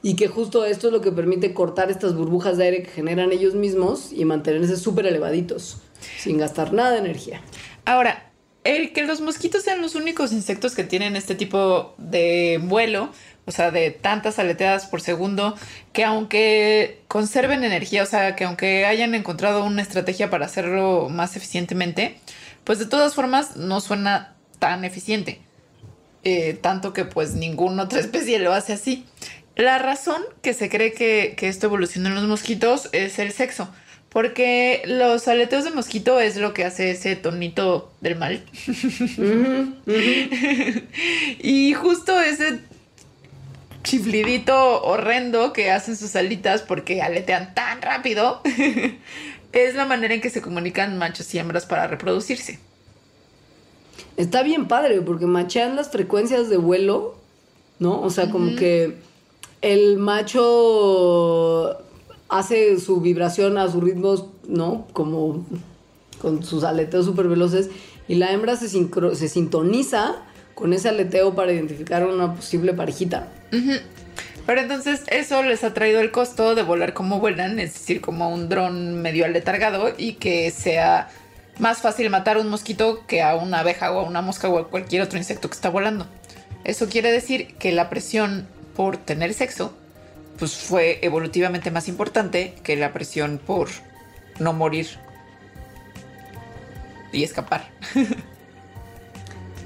Y que justo esto es lo que permite cortar estas burbujas de aire que generan ellos mismos y mantenerse súper elevaditos, sin gastar nada de energía. Ahora, el que los mosquitos sean los únicos insectos que tienen este tipo de vuelo, o sea, de tantas aleteadas por segundo, que aunque conserven energía, o sea, que aunque hayan encontrado una estrategia para hacerlo más eficientemente, pues de todas formas no suena tan eficiente. Eh, tanto que pues ninguna otra especie lo hace así. La razón que se cree que, que esto evoluciona en los mosquitos es el sexo. Porque los aleteos de mosquito es lo que hace ese tonito del mal. y justo ese chiflidito horrendo que hacen sus alitas porque aletean tan rápido es la manera en que se comunican machos y hembras para reproducirse. Está bien padre porque machean las frecuencias de vuelo, ¿no? O sea, como que el macho hace su vibración a sus ritmos, ¿no? Como con sus aleteos súper veloces y la hembra se, se sintoniza con ese aleteo para identificar una posible parejita. Pero entonces eso les ha traído el costo de volar como vuelan, es decir, como un dron medio aletargado y que sea más fácil matar a un mosquito que a una abeja o a una mosca o a cualquier otro insecto que está volando. Eso quiere decir que la presión por tener sexo pues fue evolutivamente más importante que la presión por no morir y escapar.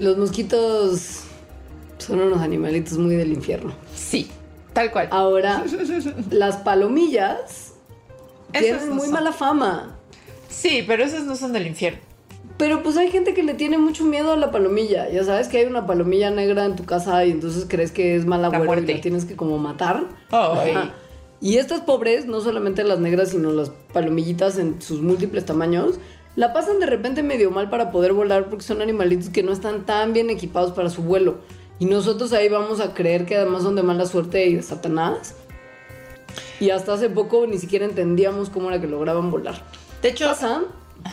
Los mosquitos son unos animalitos muy del infierno. Sí, tal cual. Ahora, las palomillas tienen muy mala fama. Sí, pero esas no son del infierno. Pero pues hay gente que le tiene mucho miedo a la palomilla. Ya sabes que hay una palomilla negra en tu casa y entonces crees que es mala agüero y la tienes que como matar. Y estas pobres, no solamente las negras, sino las palomillitas en sus múltiples tamaños, la pasan de repente medio mal para poder volar porque son animalitos que no están tan bien equipados para su vuelo. Y nosotros ahí vamos a creer que además son de mala suerte y de Satanás. Y hasta hace poco ni siquiera entendíamos cómo era que lograban volar. De hecho, ¿pasa?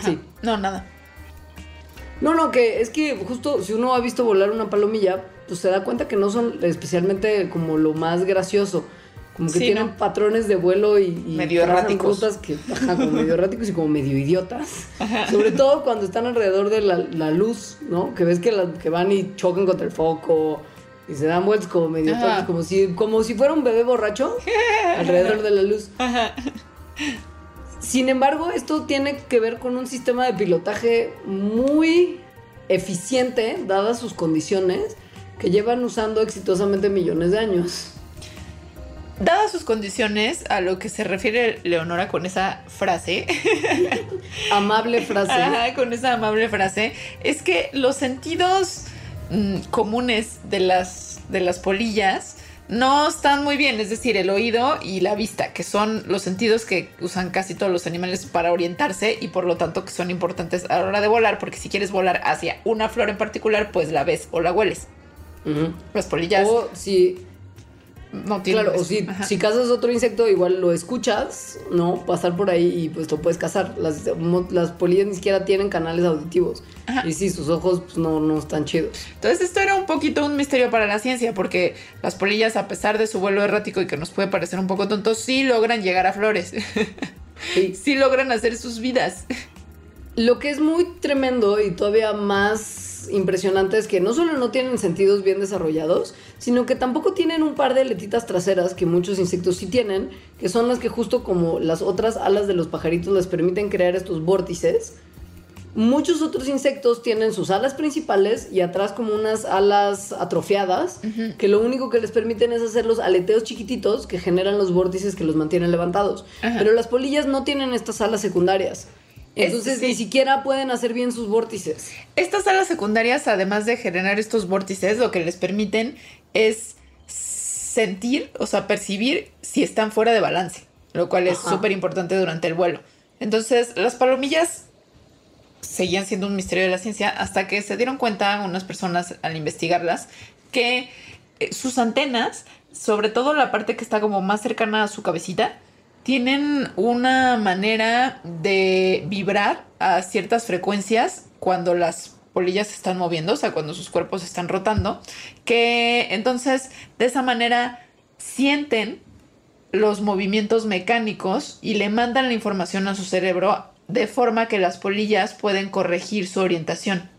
Sí. No, nada. No, no, que es que justo si uno ha visto volar una palomilla, pues se da cuenta que no son especialmente como lo más gracioso. Como que tienen patrones de vuelo y, medio erráticos. que, como medio erráticos y como medio idiotas. Sobre todo cuando están alrededor de la, luz, ¿no? Que ves que, que van y chocan contra el foco y se dan vueltas como medio como si, como si fuera un bebé borracho alrededor de la luz. Sin embargo, esto tiene que ver con un sistema de pilotaje muy eficiente, dadas sus condiciones, que llevan usando exitosamente millones de años. Dadas sus condiciones, a lo que se refiere Leonora con esa frase, Amable frase. Ajá, con esa amable frase, es que los sentidos mm, comunes de las, de las polillas no están muy bien, es decir, el oído y la vista, que son los sentidos que usan casi todos los animales para orientarse y por lo tanto que son importantes a la hora de volar, porque si quieres volar hacia una flor en particular, pues la ves o la hueles. Ujú. Las polillas O si, no tienen claro, o si, si cazas otro insecto, igual lo escuchas, ¿no? Pasar por ahí y pues lo puedes cazar. Las, las polillas ni siquiera tienen canales auditivos. Ajá. Y sí, sus ojos pues, no, no están chidos. Entonces esto era un poquito un misterio para la ciencia, porque las polillas, a pesar de su vuelo errático y que nos puede parecer un poco tonto, sí logran llegar a flores. Sí. sí logran hacer sus vidas. Lo que es muy tremendo y todavía más impresionante es que no solo no tienen sentidos bien desarrollados, sino que tampoco tienen un par de aletitas traseras que muchos insectos sí tienen, que son las que justo como las otras alas de los pajaritos les permiten crear estos vórtices. Muchos otros insectos tienen sus alas principales y atrás como unas alas atrofiadas, que lo único que les permiten es hacer los aleteos chiquititos que generan los vórtices que los mantienen levantados. Pero las polillas no tienen estas alas secundarias. Es- Entonces sí. ni siquiera pueden hacer bien sus vórtices. Estas alas secundarias, además de generar estos vórtices, lo que les permiten es sentir, o sea, percibir si están fuera de balance, lo cual es súper importante durante el vuelo. Entonces, las palomillas seguían siendo un misterio de la ciencia hasta que se dieron cuenta unas personas al investigarlas que eh, sus antenas, sobre todo la parte que está como más cercana a su cabecita, tienen una manera de vibrar a ciertas frecuencias cuando las polillas se están moviendo, o sea, cuando sus cuerpos están rotando, que entonces de esa manera sienten los movimientos mecánicos y le mandan la información a su cerebro de forma que las polillas pueden corregir su orientación.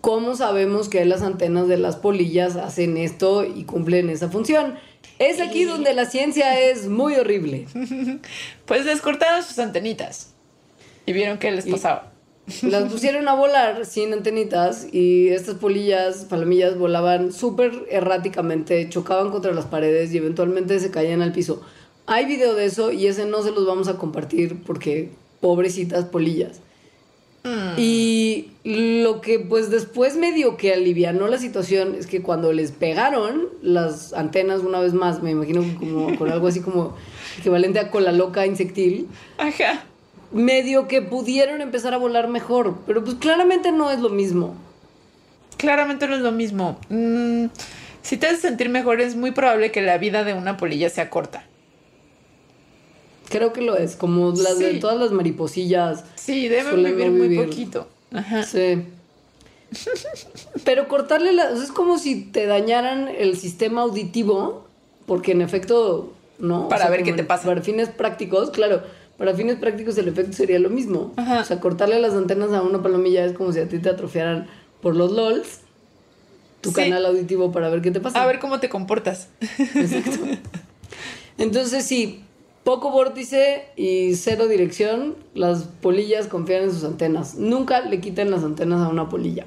¿Cómo sabemos que las antenas de las polillas hacen esto y cumplen esa función? Es aquí donde la ciencia es muy horrible. Pues les cortaron sus antenitas y vieron qué les Y- pasaba. Las pusieron a volar sin antenitas y estas polillas, palomillas, volaban súper erráticamente, chocaban contra las paredes y eventualmente se caían al piso. Hay video de eso y ese no se los vamos a compartir porque pobrecitas polillas. Y lo que pues después medio que alivianó la situación es que cuando les pegaron las antenas una vez más, me imagino como con algo así como equivalente a cola loca insectil, Ajá. medio que pudieron empezar a volar mejor, pero pues claramente no es lo mismo. Claramente no es lo mismo. Mm, si te hace sentir mejor, es muy probable que la vida de una polilla sea corta. Creo que lo es, como las de todas las mariposillas. Sí, deben vivir muy poquito. Ajá. Sí. Pero cortarle la... o sea, es como si te dañaran el sistema auditivo, porque en efecto, ¿no? O Para sea, ver qué te pasa. Para fines prácticos, claro. Para fines prácticos el efecto sería lo mismo. Ajá. O sea, cortarle las antenas a una palomilla es como si a ti te atrofiaran por los LOLs tu Sí. canal auditivo para ver qué te pasa. A ver cómo te comportas. Exacto. Entonces, sí, poco vórtice y cero dirección, las polillas confían en sus antenas. Nunca le quiten las antenas a una polilla.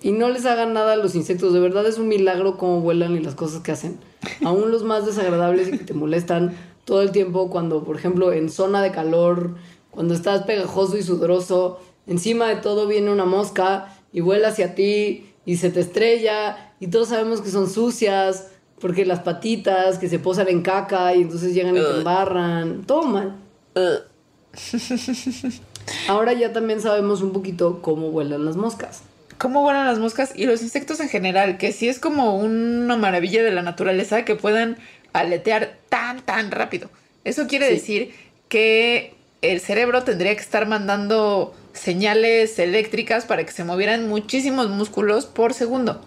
Y no les hagan nada a los insectos. De verdad es un milagro cómo vuelan y las cosas que hacen. Aún los más desagradables y que te molestan todo el tiempo cuando, por ejemplo, en zona de calor, cuando estás pegajoso y sudoroso, encima de todo viene una mosca y vuela hacia ti y se te estrella y todos sabemos que son sucias porque las patitas que se posan en caca y entonces llegan y te embarran. Todo mal. Ahora ya también sabemos un poquito cómo vuelan las moscas. Cómo vuelan las moscas y los insectos en general, que sí es como una maravilla de la naturaleza que puedan aletear tan, tan rápido. Eso quiere Sí. decir que el cerebro tendría que estar mandando señales eléctricas para que se movieran muchísimos músculos por segundo.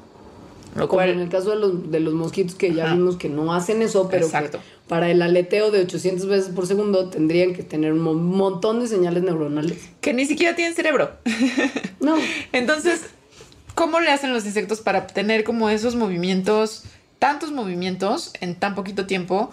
Lo Como en el caso de los, de los mosquitos que ya Ajá. vimos que no hacen eso, pero que para el aleteo de 800 veces por segundo tendrían que tener un mo- montón de señales neuronales. que ni siquiera tienen cerebro. No, Entonces, ¿cómo le hacen los insectos para obtener como esos movimientos, tantos movimientos en tan poquito tiempo?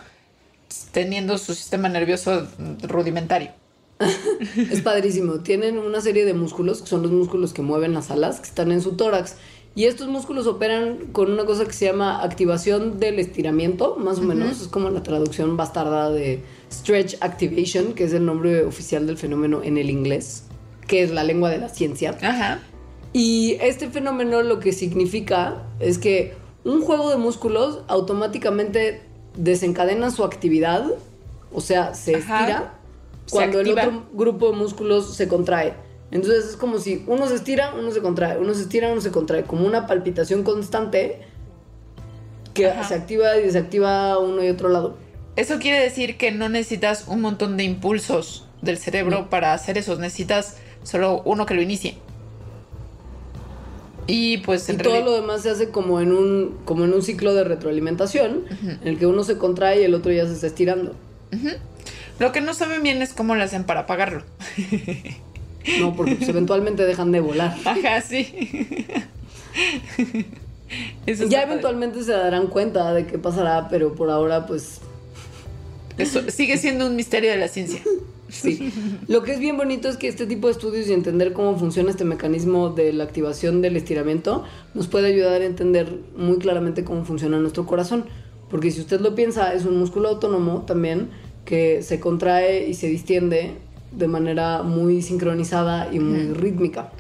teniendo su sistema nervioso rudimentario. es padrísimo. Tienen una serie de músculos, que son los músculos que mueven las alas, que están en su tórax. Y estos músculos operan con una cosa que se llama activación del estiramiento, más o menos. Es como la traducción bastarda de stretch activation, que es el nombre oficial del fenómeno en el inglés, que es la lengua de la ciencia. Ajá. Y este fenómeno lo que significa es que un juego de músculos automáticamente desencadena su actividad, o sea, se Ajá. estira Se cuando el otro grupo de músculos se contrae. Entonces es como si uno se estira, uno se contrae, uno se estira, uno se contrae, como una palpitación constante que Ajá. se activa y desactiva uno y otro lado. Eso quiere decir que no necesitas un montón de impulsos del cerebro para hacer eso. Necesitas solo uno que lo inicie. Y pues Y en todo lo demás se hace como en un, como en un ciclo de retroalimentación, en el que uno se contrae y el otro ya se está estirando. Lo que no saben bien es cómo le hacen para apagarlo. No, porque pues, eventualmente dejan de volar. Ajá, sí. Eso Ya eventualmente se darán cuenta de qué pasará, pero por ahora, pues Eso sigue siendo un misterio de la ciencia. sí. Lo que es bien bonito es que este tipo de estudios y entender cómo funciona este mecanismo de la activación del estiramiento nos puede ayudar a entender muy claramente cómo funciona nuestro corazón. Porque si usted lo piensa, es un músculo autónomo también que se contrae y se distiende de manera muy sincronizada y muy rítmica.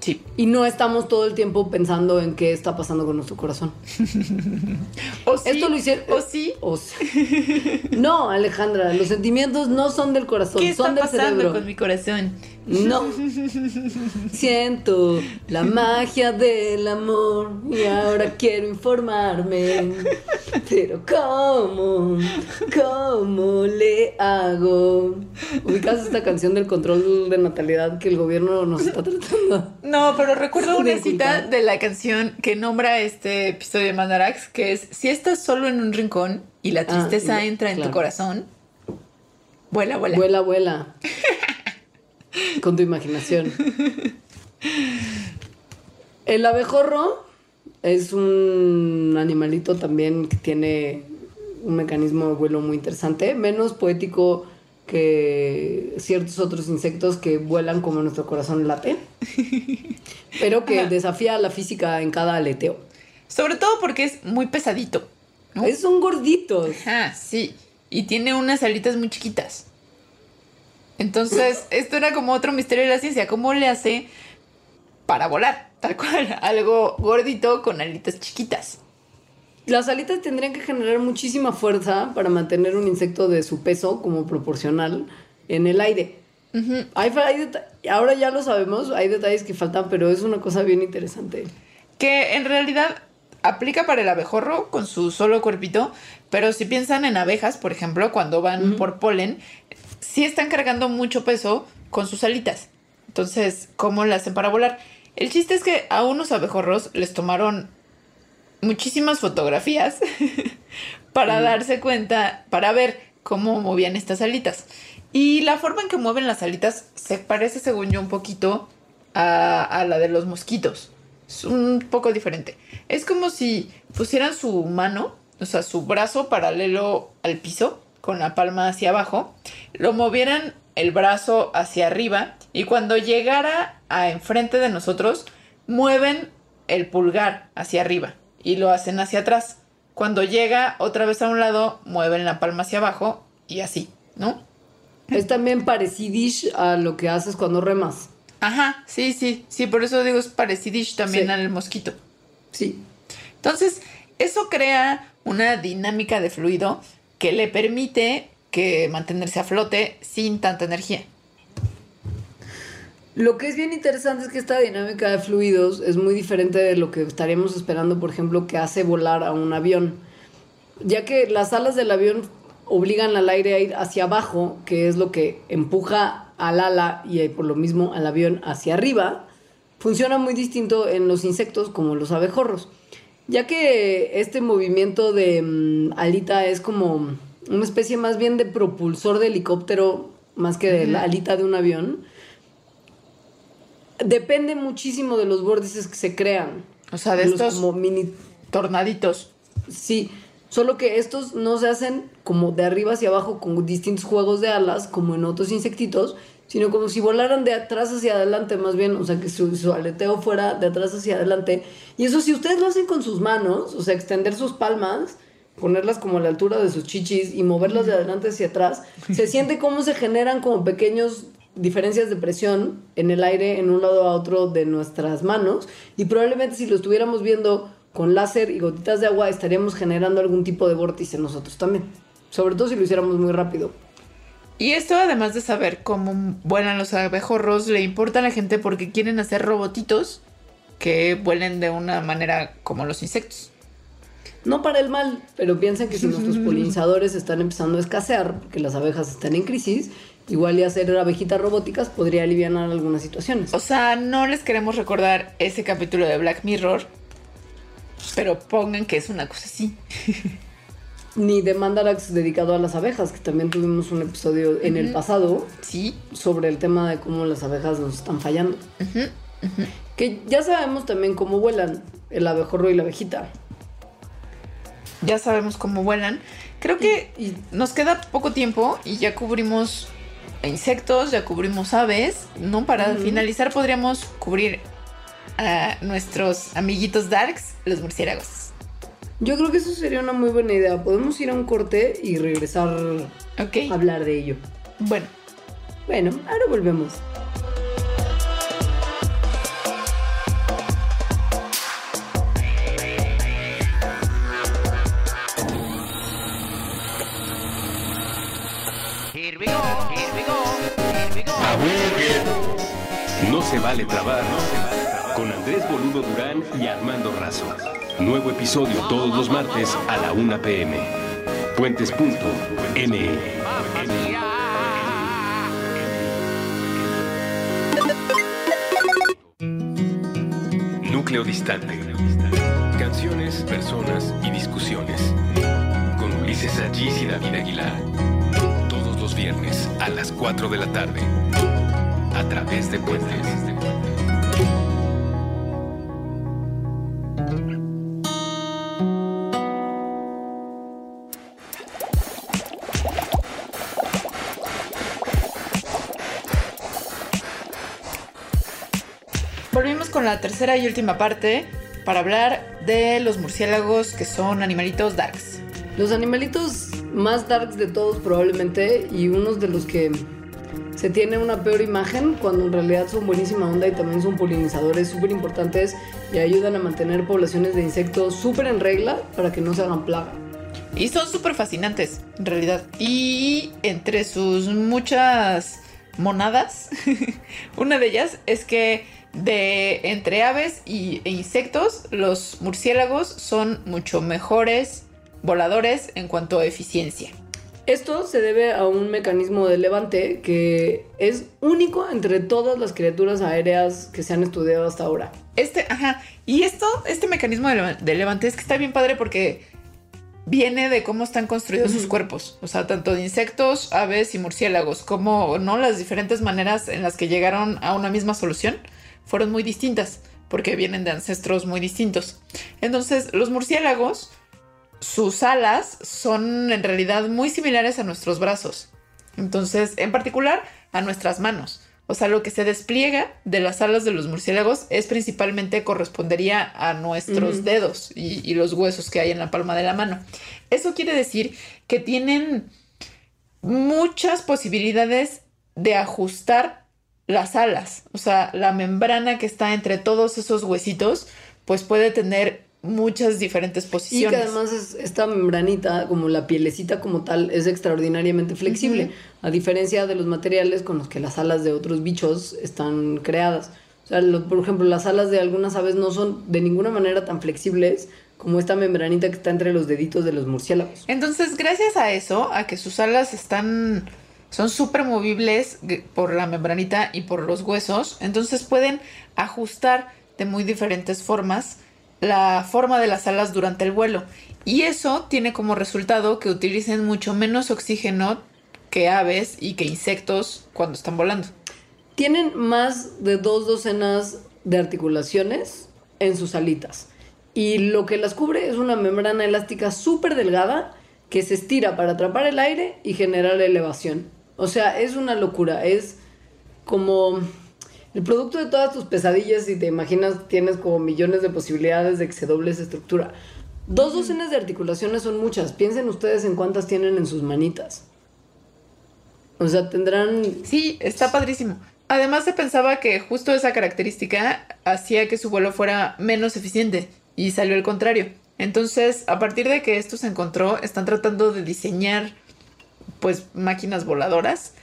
Sí. Y no estamos todo el tiempo pensando en qué está pasando con nuestro corazón. O sí, Esto lo hicieron. O sí. O sí. No, Alejandra, los sentimientos no son del corazón, ¿Qué está son del pasando cerebro. con mi corazón? No. Siento la magia del amor y ahora quiero informarme. Pero ¿cómo? ¿Cómo le hago? ¿Ubicas esta canción del control de natalidad que el gobierno nos está tratando? No, pero recuerdo una cita de la canción que nombra este episodio de Mandarax, que es, si estás solo en un rincón y la Ah, tristeza y- entra en claro. tu corazón, vuela, vuela. Vuela, vuela. Con tu imaginación. El abejorro es un animalito también que tiene un mecanismo de vuelo muy interesante, menos poético que ciertos otros insectos que vuelan como nuestro corazón late, pero que Ajá. desafía la física en cada aleteo. Sobre todo porque es muy pesadito. ¿no? Es son gorditos. Ajá, sí. Y tiene unas alitas muy chiquitas. Entonces, esto era como otro misterio de la ciencia. ¿Cómo le hace para volar? Tal cual, algo gordito con alitas chiquitas. Las alitas tendrían que generar muchísima fuerza para mantener un insecto de su peso como proporcional en el aire. hay, hay ahora ya lo sabemos, hay detalles que faltan, pero es una cosa bien interesante. Que en realidad aplica para el abejorro con su solo cuerpito, pero si piensan en abejas, por ejemplo, cuando van por polen, sí están cargando mucho peso con sus alitas. Entonces, ¿cómo le hacen para volar? El chiste es que a unos abejorros les tomaron muchísimas fotografías para darse cuenta, para ver cómo movían estas alitas. Y la forma en que mueven las alitas se parece, según yo, un poquito a, a la de los mosquitos. Es un poco diferente. Es como si pusieran su mano, o sea, su brazo paralelo al piso, con la palma hacia abajo, lo movieran el brazo hacia arriba y cuando llegara a enfrente de nosotros, mueven el pulgar hacia arriba y lo hacen hacia atrás. Cuando llega otra vez a un lado, mueven la palma hacia abajo y así, ¿no? Es también parecidish a lo que haces cuando remas. Ajá, sí, sí, sí, por eso digo es parecidish también Sí. al mosquito. Sí. Entonces, eso crea una dinámica de fluido que le permite que mantenerse a flote sin tanta energía. Lo que es bien interesante es que esta dinámica de fluidos es muy diferente de lo que estaríamos esperando, por ejemplo, que hace volar a un avión. Ya que las alas del avión obligan al aire a ir hacia abajo, que es lo que empuja al ala y eh, por lo mismo al avión hacia arriba, funciona muy distinto en los insectos como los abejorros. Ya que este movimiento de mm, alita es como una especie más bien de propulsor de helicóptero más que de la alita de un avión, depende muchísimo de los vórtices que se crean. O sea, de Los estos como mini tornaditos. Sí, Solo que estos no se hacen como de arriba hacia abajo con distintos juegos de alas, como en otros insectitos, sino como si volaran de atrás hacia adelante, más bien, o sea, que su, su, aleteo fuera de atrás hacia adelante. Y eso si ustedes lo hacen con sus manos, o sea, extender sus palmas, ponerlas como a la altura de sus chichis y moverlas de adelante hacia atrás, se siente cómo se generan como pequeños diferencias de presión en el aire en un lado a otro de nuestras manos y probablemente si lo estuviéramos viendo con láser y gotitas de agua estaríamos generando algún tipo de vórtice nosotros también. Sobre todo si lo hiciéramos muy rápido. Y esto, además de saber cómo vuelan los abejorros, le importa a la gente porque quieren hacer robotitos que vuelen de una manera como los insectos. No para el mal, pero piensan que si nuestros polinizadores están empezando a escasear, porque las abejas están en crisis, igual y hacer abejitas robóticas podría aliviar algunas situaciones. O sea, no les queremos recordar ese capítulo de Black Mirror, pero pongan que es una cosa así. Ni de Mandarax dedicado a las abejas, que también tuvimos un episodio en el pasado. Sí. Sobre el tema de cómo las abejas nos están fallando. Que ya sabemos también cómo vuelan el abejorro y la abejita. Ya sabemos cómo vuelan. Creo que y, nos queda poco tiempo y ya cubrimos insectos, ya cubrimos aves. No, para finalizar podríamos cubrir a nuestros amiguitos darks, los murciélagos. Yo creo que eso sería una muy buena idea. Podemos ir a un corte y regresar okay. a hablar de ello. Bueno. Bueno, ahora volvemos. No se vale trabar con Andrés Boludo Durán y Armando Razo. Nuevo episodio todos los martes a la 1 pm. Puentes.me. Núcleo distante. Canciones, personas y discusiones. Con Ulises Allís y David Aguilar. Todos los viernes a las 4 de la tarde. A través de Puentes. Con la tercera y última parte para hablar de los murciélagos que son animalitos darks. Los animalitos más darks de todos probablemente y unos de los que se tiene una peor imagen cuando en realidad son buenísima onda y también son polinizadores súper importantes y ayudan a mantener poblaciones de insectos súper en regla para que no se hagan plaga. Y son súper fascinantes, en realidad. Y entre sus muchas monadas, una de ellas es que de entre aves y, e insectos, los murciélagos son mucho mejores voladores en cuanto a eficiencia. Esto se debe a un mecanismo de levante que es único entre todas las criaturas aéreas que se han estudiado hasta ahora. Este, ajá, y esto, este mecanismo de, de levante es que está bien padre porque viene de cómo están construidos sus cuerpos, o sea, tanto de insectos, aves y murciélagos, como no las diferentes maneras en las que llegaron a una misma solución fueron muy distintas, porque vienen de ancestros muy distintos. Entonces, los murciélagos, sus alas son en realidad muy similares a nuestros brazos. Entonces, en particular, a nuestras manos. O sea, lo que se despliega de las alas de los murciélagos es principalmente correspondería a nuestros uh -huh. dedos y, y, los huesos que hay en la palma de la mano. Eso quiere decir que tienen muchas posibilidades de ajustar las alas. O sea, la membrana que está entre todos esos huesitos, pues puede tener muchas diferentes posiciones. Y que además es, esta membranita, como la pielecita como tal, es extraordinariamente flexible, uh -huh. a diferencia de los materiales con los que las alas de otros bichos están creadas. O sea, lo, por ejemplo, las alas de algunas aves no son de ninguna manera tan flexibles como esta membranita que está entre los deditos de los murciélagos. Entonces, gracias a eso, a que sus alas están son súper movibles por la membranita y por los huesos, entonces pueden ajustar de muy diferentes formas la forma de las alas durante el vuelo. Y eso tiene como resultado que utilicen mucho menos oxígeno que aves y que insectos cuando están volando. Tienen más de dos docenas de articulaciones en sus alitas. Y lo que las cubre es una membrana elástica súper delgada que se estira para atrapar el aire y generar elevación. O sea, es una locura. Es como el producto de todas tus pesadillas y te imaginas tienes como millones de posibilidades de que se doble esa estructura. Dos docenas de articulaciones son muchas. Piensen ustedes en cuántas tienen en sus manitas. O sea, tendrán... Sí, está padrísimo. Además se pensaba que justo esa característica hacía que su vuelo fuera menos eficiente y salió al contrario. Entonces, a partir de que esto se encontró, están tratando de diseñar pues máquinas voladoras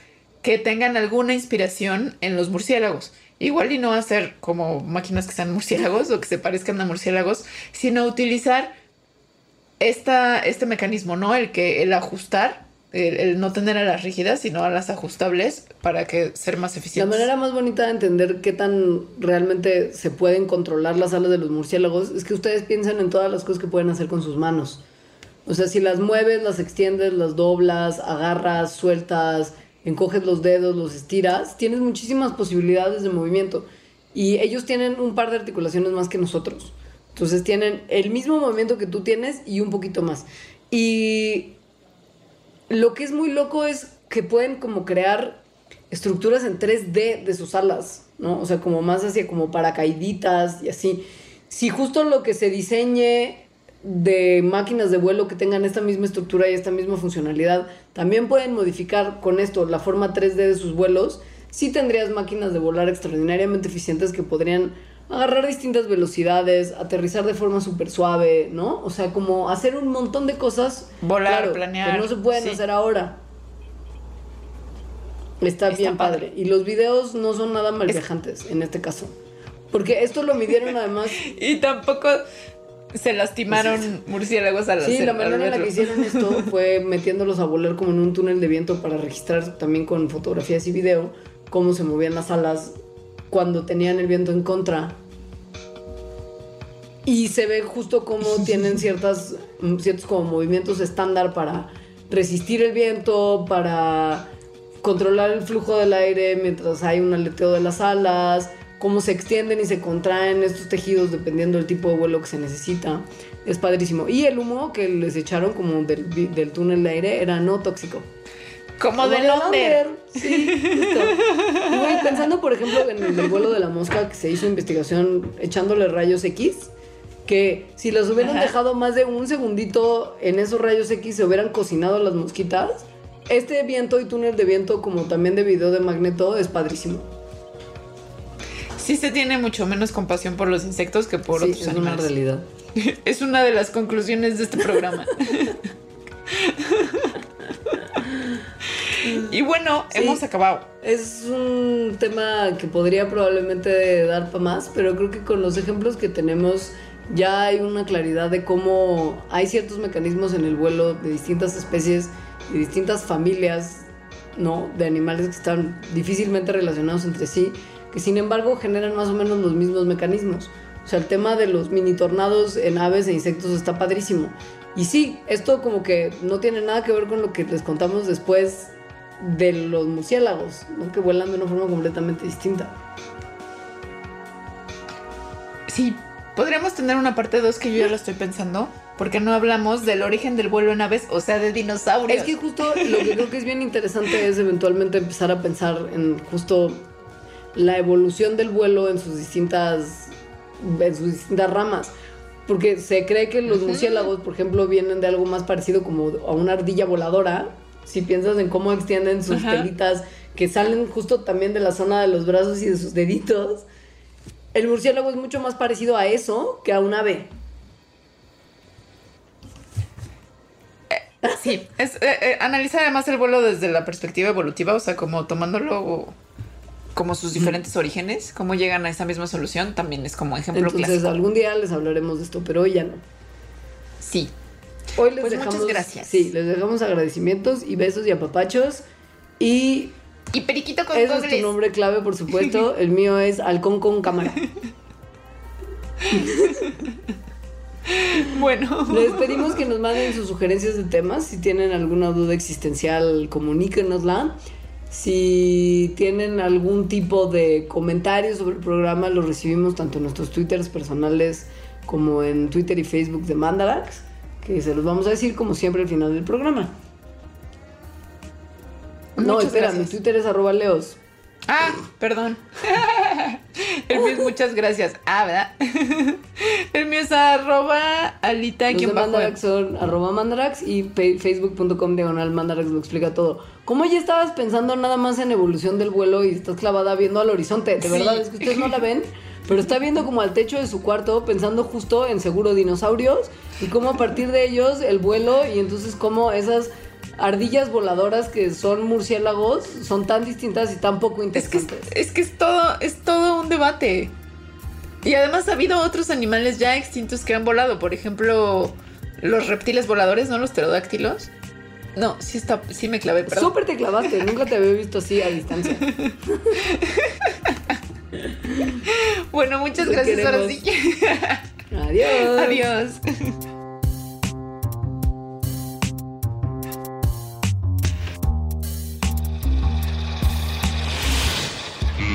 que tengan alguna inspiración en los murciélagos. Igual y no hacer como máquinas que sean murciélagos o que se parezcan a murciélagos, sino utilizar esta, este mecanismo, ¿no? El que el ajustar, el, no tener a las rígidas, sino a las ajustables para que ser más eficientes. La manera más bonita de entender qué tan realmente se pueden controlar las alas de los murciélagos es que ustedes piensen en todas las cosas que pueden hacer con sus manos. O sea, si las mueves, las extiendes, las doblas, agarras, sueltas, encoges los dedos, los estiras, tienes muchísimas posibilidades de movimiento. Y ellos tienen un par de articulaciones más que nosotros. Entonces tienen el mismo movimiento que tú tienes y un poquito más. Y lo que es muy loco es que pueden como crear estructuras en 3D de sus alas, ¿no? O sea, como más hacia como paracaíditas y así. Si justo lo que se diseñe de máquinas de vuelo que tengan esta misma estructura y esta misma funcionalidad, también pueden modificar con esto la forma 3D de sus vuelos, sí tendrías máquinas de volar extraordinariamente eficientes que podrían agarrar distintas velocidades, aterrizar de forma súper suave, ¿no? O sea, como hacer un montón de cosas. Volar, planear. Que no se pueden hacer ahora. Está, bien padre. Y los videos no son nada mal viajantes en este caso. Porque esto lo midieron además. y tampoco se lastimaron murciélagos al Sí, la manera en la que hicieron esto fue metiéndolos a volar como en un túnel de viento para registrar también con fotografías y video cómo se movían las alas cuando tenían el viento en contra. Y se ve justo cómo tienen ciertas, ciertos como movimientos estándar para resistir el viento, para controlar el flujo del aire mientras hay un aleteo de las alas, cómo se extienden y se contraen estos tejidos dependiendo del tipo de vuelo que se necesita. Es padrísimo. Y el humo que les echaron como del, del túnel de aire era no tóxico. Como, de Londres. Sí, pensando, por ejemplo, en el vuelo de la mosca que se hizo investigación echándole rayos X, que si los hubieran dejado más de un segundito en esos rayos X se hubieran cocinado las mosquitas. Este viento y túnel de viento, como también de video de magneto, es padrísimo. Sí se tiene mucho menos compasión por los insectos que por sí, otros es una realidad. Es una de las conclusiones de este programa. y bueno, hemos acabado. Es un tema que podría probablemente dar para más, pero creo que con los ejemplos que tenemos ya hay una claridad de cómo hay ciertos mecanismos en el vuelo de distintas especies y distintas familias, ¿no? De animales que están difícilmente relacionados entre sí, que sin embargo generan más o menos los mismos mecanismos. O sea, el tema de los mini tornados en aves e insectos está padrísimo. Y sí, esto como que no tiene nada que ver con lo que les contamos después de los murciélagos, ¿no? que vuelan de una forma completamente distinta. Sí, podríamos tener una parte 2 que yo ya lo estoy pensando, porque no hablamos del origen del vuelo en aves, o sea, de dinosaurios. Es que justo lo que creo que es bien interesante es eventualmente empezar a pensar en justo la evolución del vuelo en sus distintas, en sus distintas ramas. Porque se cree que los murciélagos, por ejemplo, vienen de algo más parecido como a una ardilla voladora. Si piensas en cómo extienden sus telitas, que salen justo también de la zona de los brazos y de sus deditos. El murciélago es mucho más parecido a eso que a un ave. Eh, sí, es, eh, eh, analiza además el vuelo desde la perspectiva evolutiva, o sea, como tomándolo como sus diferentes orígenes, cómo llegan a esa misma solución, también es como ejemplo Entonces, algún día les hablaremos de esto, pero hoy ya no. Sí. Hoy les pues dejamos. Muchas gracias. Sí, les dejamos agradecimientos y besos y apapachos. Y. Y periquito con Ese es tu nombre clave, por supuesto. El mío es Halcón con cámara. bueno. Les pedimos que nos manden sus sugerencias de temas. Si tienen alguna duda existencial, comuníquenosla. Si tienen algún tipo de comentario sobre el programa, lo recibimos tanto en nuestros twitters personales como en Twitter y Facebook de Mandarax, que se los vamos a decir como siempre al final del programa. No, espera, gracias. mi Twitter es arroba leos. Ah, perdón. El mío es muchas gracias. Ah, ¿verdad? El mío es arroba alita Los de. Mandarax son arroba Mandarax y facebook.com diagonal Mandarax lo explica todo. ¿Cómo ya estabas pensando nada más en evolución del vuelo y estás clavada viendo al horizonte? De Sí. verdad, es que ustedes no la ven, pero está viendo como al techo de su cuarto pensando justo en seguro dinosaurios y cómo a partir de ellos el vuelo y entonces cómo esas ardillas voladoras que son murciélagos son tan distintas y tan poco Es que, es, interesantes. es que es todo, es todo un debate. Y además ha habido otros animales ya extintos que han volado. Por ejemplo, los reptiles voladores, ¿no? Los pterodáctilos. No, sí está, sí me clavé, perdón. Súper te clavaste, nunca te había visto así a distancia. Bueno, muchas gracias. Ahora sí. Adiós. Adiós.